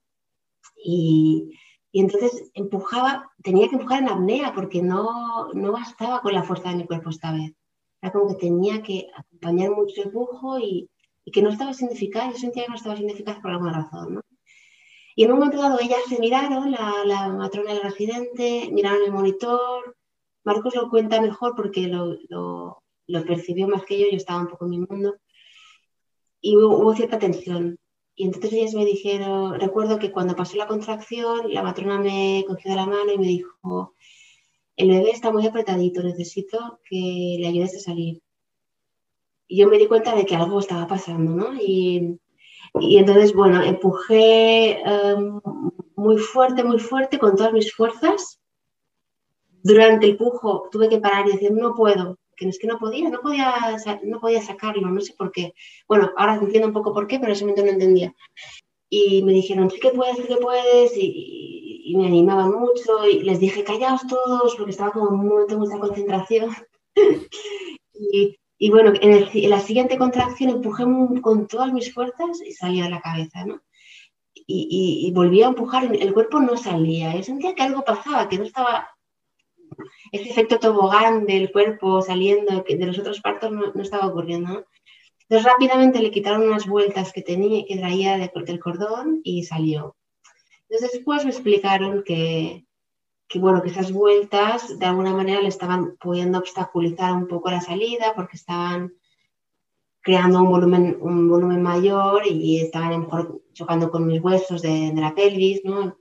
Y, y, entonces empujaba, tenía que empujar en apnea porque no, no bastaba con la fuerza de mi cuerpo esta vez. Era como que tenía que acompañar mucho el empujo y, y que no estaba siendo eficaz, yo sentía que no estaba siendo eficaz por alguna razón, ¿no? Y en un momento dado ellas se miraron, la, la matrona del residente, miraron el monitor. Marcos lo cuenta mejor porque lo, lo, lo percibió más que yo, yo estaba un poco en mi mundo, y hubo, cierta tensión. Y entonces ellas me dijeron, recuerdo que cuando pasó la contracción, la matrona me cogió de la mano y me dijo, el bebé está muy apretadito, necesito que le ayudes a salir. Y yo me di cuenta de que algo estaba pasando, ¿no? Y, y entonces, bueno, empujé um, muy fuerte, muy fuerte, con todas mis fuerzas. Durante el pujo tuve que parar y decir, no puedo, que es que no podía, no podía, no podía sacarlo, no sé por qué. Bueno, ahora entiendo un poco por qué, pero en ese momento no entendía. Y me dijeron, sí que puedes, sí que puedes, y, y me animaban mucho, y les dije, callaos todos, porque estaba como un momento mucha concentración. y, y, bueno, en, la siguiente contracción empujé con todas mis fuerzas y salía de la cabeza, ¿no? y, volvía a empujar, el cuerpo no salía. Yo sentía que algo pasaba, que no estaba ese efecto tobogán del cuerpo saliendo, de los otros partos no, estaba ocurriendo. Entonces rápidamente le quitaron unas vueltas que tenía, que traía de, del cordón y salió. Entonces después me explicaron que, que, bueno, que esas vueltas de alguna manera le estaban pudiendo obstaculizar un poco la salida porque estaban creando un volumen, un volumen mayor y estaban a lo mejor chocando con mis huesos de, de la pelvis, ¿no?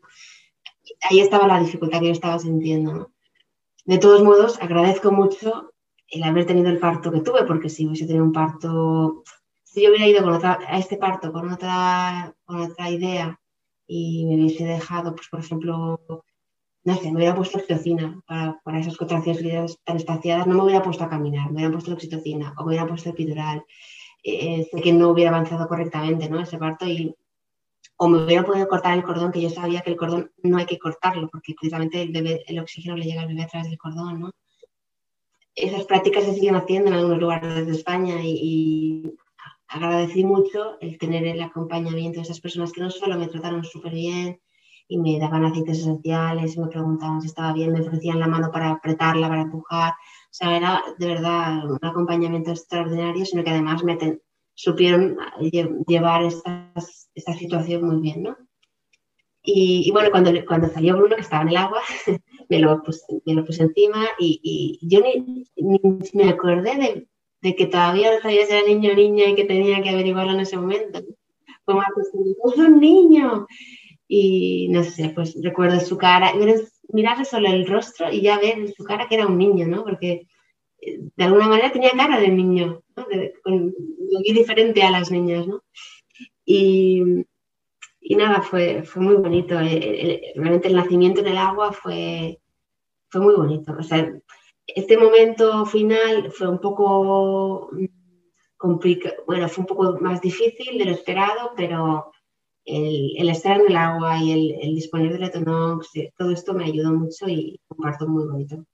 Ahí estaba la dificultad que yo estaba sintiendo, ¿no? De todos modos, agradezco mucho el haber tenido el parto que tuve, porque si hubiese tenido un parto, si yo hubiera ido con otra, a este parto con otra, con otra idea y me hubiese dejado, pues por ejemplo, no sé, me hubiera puesto oxitocina para, para esas contracciones tan espaciadas, no me hubiera puesto a caminar, me hubiera puesto oxitocina o me hubiera puesto epidural. Eh, sé que no hubiera avanzado correctamente ¿no? ese parto y o me hubiera podido cortar el cordón, que yo sabía que el cordón no hay que cortarlo, porque precisamente el, el oxígeno le llega al bebé a través del cordón, ¿no? Esas prácticas se siguen haciendo en algunos lugares de España y, agradecí mucho el tener el acompañamiento de esas personas que no solo me trataron súper bien y me daban aceites esenciales y me preguntaban si estaba bien, me ofrecían la mano para apretarla, para empujar. O sea, era de verdad un acompañamiento extraordinario, sino que además me, supieron llevar esta, situación muy bien, ¿no? Y, bueno, cuando, cuando salió Bruno, que estaba en el agua, me lo puse, encima y, y yo ni, me acordé de, que todavía no sabía si era niño o niña y que tenía que averiguarlo en ese momento. Como, pues, es un niño. Y no sé, pues recuerdo su cara, mirar solo el rostro y ya ver su cara que era un niño, ¿no? Porque de alguna manera tenía cara de niño, ¿no? muy diferente a las niñas. Y, y nada, fue, fue muy bonito. Eh, eh, realmente el nacimiento en el agua fue, fue muy bonito. O sea, este momento final fue un poco complicado, bueno, fue un poco más difícil de lo esperado, pero el, el estar en el agua y el, el disponer de Letonox, todo esto me ayudó mucho y un parto muy bonito.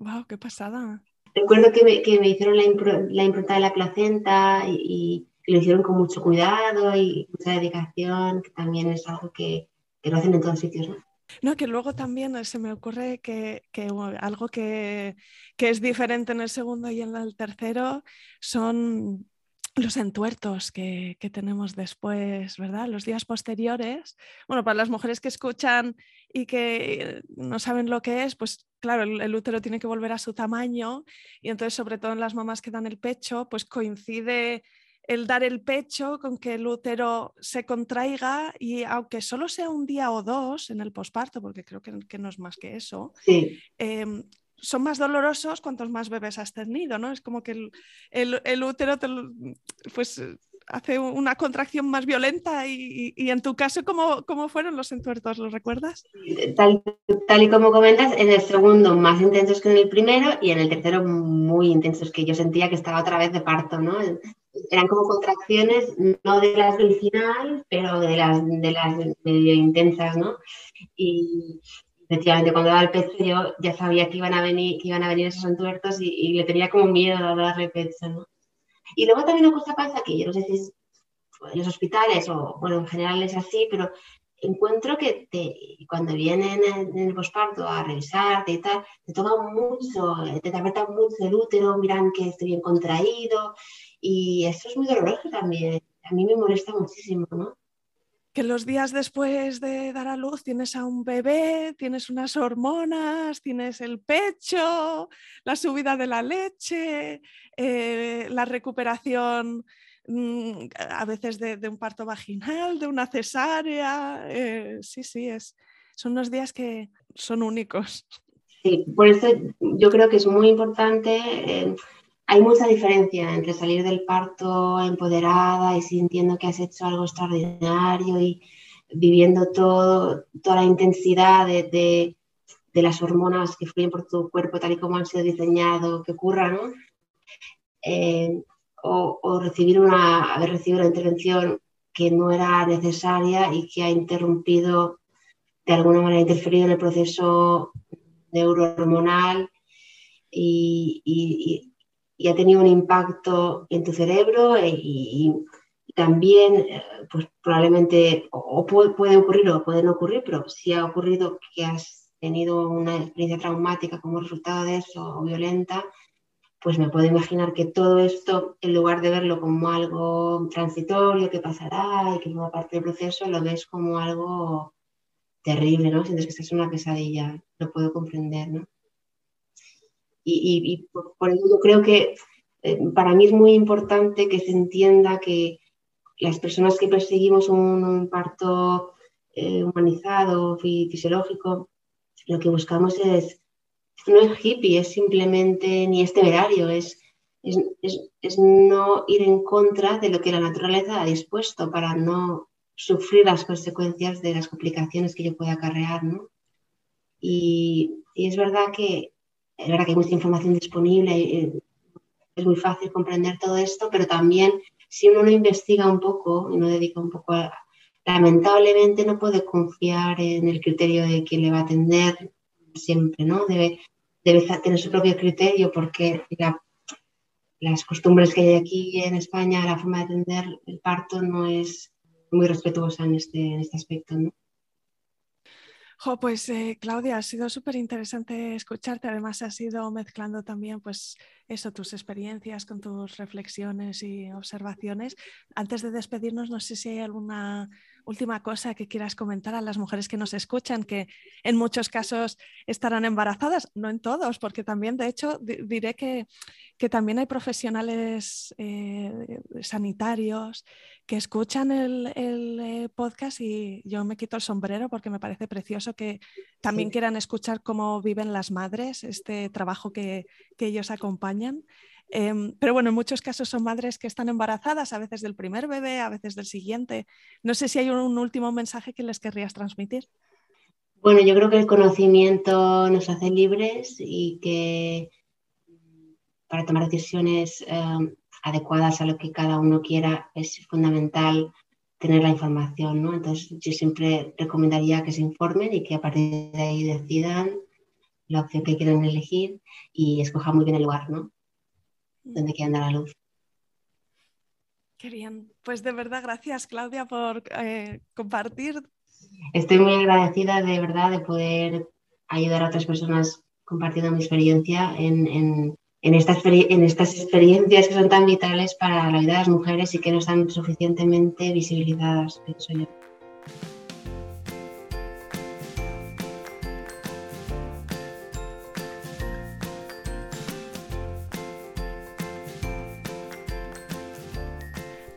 ¡Wow! ¡Qué pasada! Recuerdo que me, que me hicieron la, la, impronta de la placenta y, lo hicieron con mucho cuidado y mucha dedicación, que también es algo que, que lo hacen en todos sitios, ¿no? No, que luego también se me ocurre que, que algo que, que, es diferente en el segundo y en el tercero son los entuertos que, que, tenemos después, ¿verdad? Los días posteriores. Bueno, para las mujeres que escuchan y que no saben lo que es, pues claro, el, útero tiene que volver a su tamaño y entonces sobre todo en las mamás que dan el pecho, pues coincide el dar el pecho con que el útero se contraiga y aunque solo sea un día o dos en el posparto, porque creo que, que no es más que eso, em, son más dolorosos cuantos más bebés has tenido, ¿no? Es como que el, el, el útero te, pues hace una contracción más violenta y, en tu caso, ¿cómo, ¿cómo, fueron los entuertos? ¿Los recuerdas? Tal, tal, y como comentas, en el segundo más intensos que en el primero y en el tercero muy intensos, que yo sentía que estaba otra vez de parto, ¿no? Eran como contracciones, no de las del final, pero de las, de las medio intensas, ¿no? Y efectivamente, cuando daba el pecho yo ya sabía que iban a venir, que iban a venir esos entuertos y, y le tenía como miedo a darle pecho, ¿no? Y luego también una cosa pasa que yo no sé si es en los hospitales o, bueno, en general es así, pero encuentro que te, cuando vienen en, el posparto a revisarte y tal, te tocan mucho, te apretan mucho el útero, miran que esté bien contraído y eso es muy doloroso también. A mí me molesta muchísimo, ¿no? Los días después de dar a luz tienes a un bebé, tienes unas hormonas, tienes el pecho, la subida de la leche, eh, la recuperación mm, a veces de, un parto vaginal, de una cesárea. Eh, sí, sí, es, son unos días que son únicos. Sí, por eso yo creo que es muy importante. Eh, hay mucha diferencia entre salir del parto empoderada y sintiendo que has hecho algo extraordinario y viviendo todo, toda la intensidad de, de, las hormonas que fluyen por tu cuerpo tal y como han sido diseñado que ocurra, ¿no? Eh, o, o, recibir una, haber recibido una intervención que no era necesaria y que ha interrumpido, de alguna manera, interferido en el proceso neurohormonal y, y ha tenido un impacto en tu cerebro e, y, también, eh, pues probablemente, o, puede, ocurrir o puede no ocurrir, pero si ha ocurrido que has tenido una experiencia traumática como resultado de eso o violenta, pues me puedo imaginar que todo esto, en lugar de verlo como algo transitorio que pasará y que forma parte del proceso, lo ves como algo terrible, ¿no? Sientes que estás en una pesadilla, lo puedo comprender, ¿no? Y, por, ello yo creo que eh, para mí es muy importante que se entienda que las personas que perseguimos un, parto eh, humanizado, fisiológico, lo que buscamos es, no es hippie, es simplemente ni es temerario, es, es, no ir en contra de lo que la naturaleza ha dispuesto para no sufrir las consecuencias de las complicaciones que yo pueda acarrear, ¿no? Y, es verdad que verdad que hay mucha información disponible, eh, es muy fácil comprender todo esto, pero también si uno no investiga un poco y no dedica un poco a, lamentablemente no puede confiar en el criterio de quien le va a atender siempre, ¿no? Debe, debe tener su propio criterio porque las costumbres que hay aquí en España, la forma de atender el parto no es muy respetuosa en este, en este aspecto, ¿no? Pues eh, Claudia, ha sido súper interesante escucharte. Además, has ido mezclando también, pues, eso, tus experiencias con tus reflexiones y observaciones. Antes de despedirnos, no sé si hay alguna última cosa que quieras comentar a las mujeres que nos escuchan, que en muchos casos estarán embarazadas, no en todos, porque también, de hecho, diré que, que, también hay profesionales eh, sanitarios que escuchan el, eh, podcast y yo me quito el sombrero porque me parece precioso que también quieran escuchar cómo viven las madres, este trabajo que, que ellos acompañan. Em, pero bueno, en muchos casos son madres que están embarazadas, a veces del primer bebé, a veces del siguiente. No sé si hay un, último mensaje que les querrías transmitir. Bueno, yo creo que el conocimiento nos hace libres y que para tomar decisiones em, adecuadas a lo que cada uno quiera es fundamental tener la información, ¿no? Entonces yo siempre recomendaría que se informen y que a partir de ahí decidan la opción que quieren elegir y escojan muy bien el lugar, ¿no? Donde quieren dar la luz. Qué bien. Pues de verdad, gracias Claudia por eh, compartir. Estoy muy agradecida de verdad de poder ayudar a otras personas compartiendo mi experiencia en, en, en, en estas experiencias que son tan vitales para la vida de las mujeres y que no están suficientemente visibilizadas, pienso yo.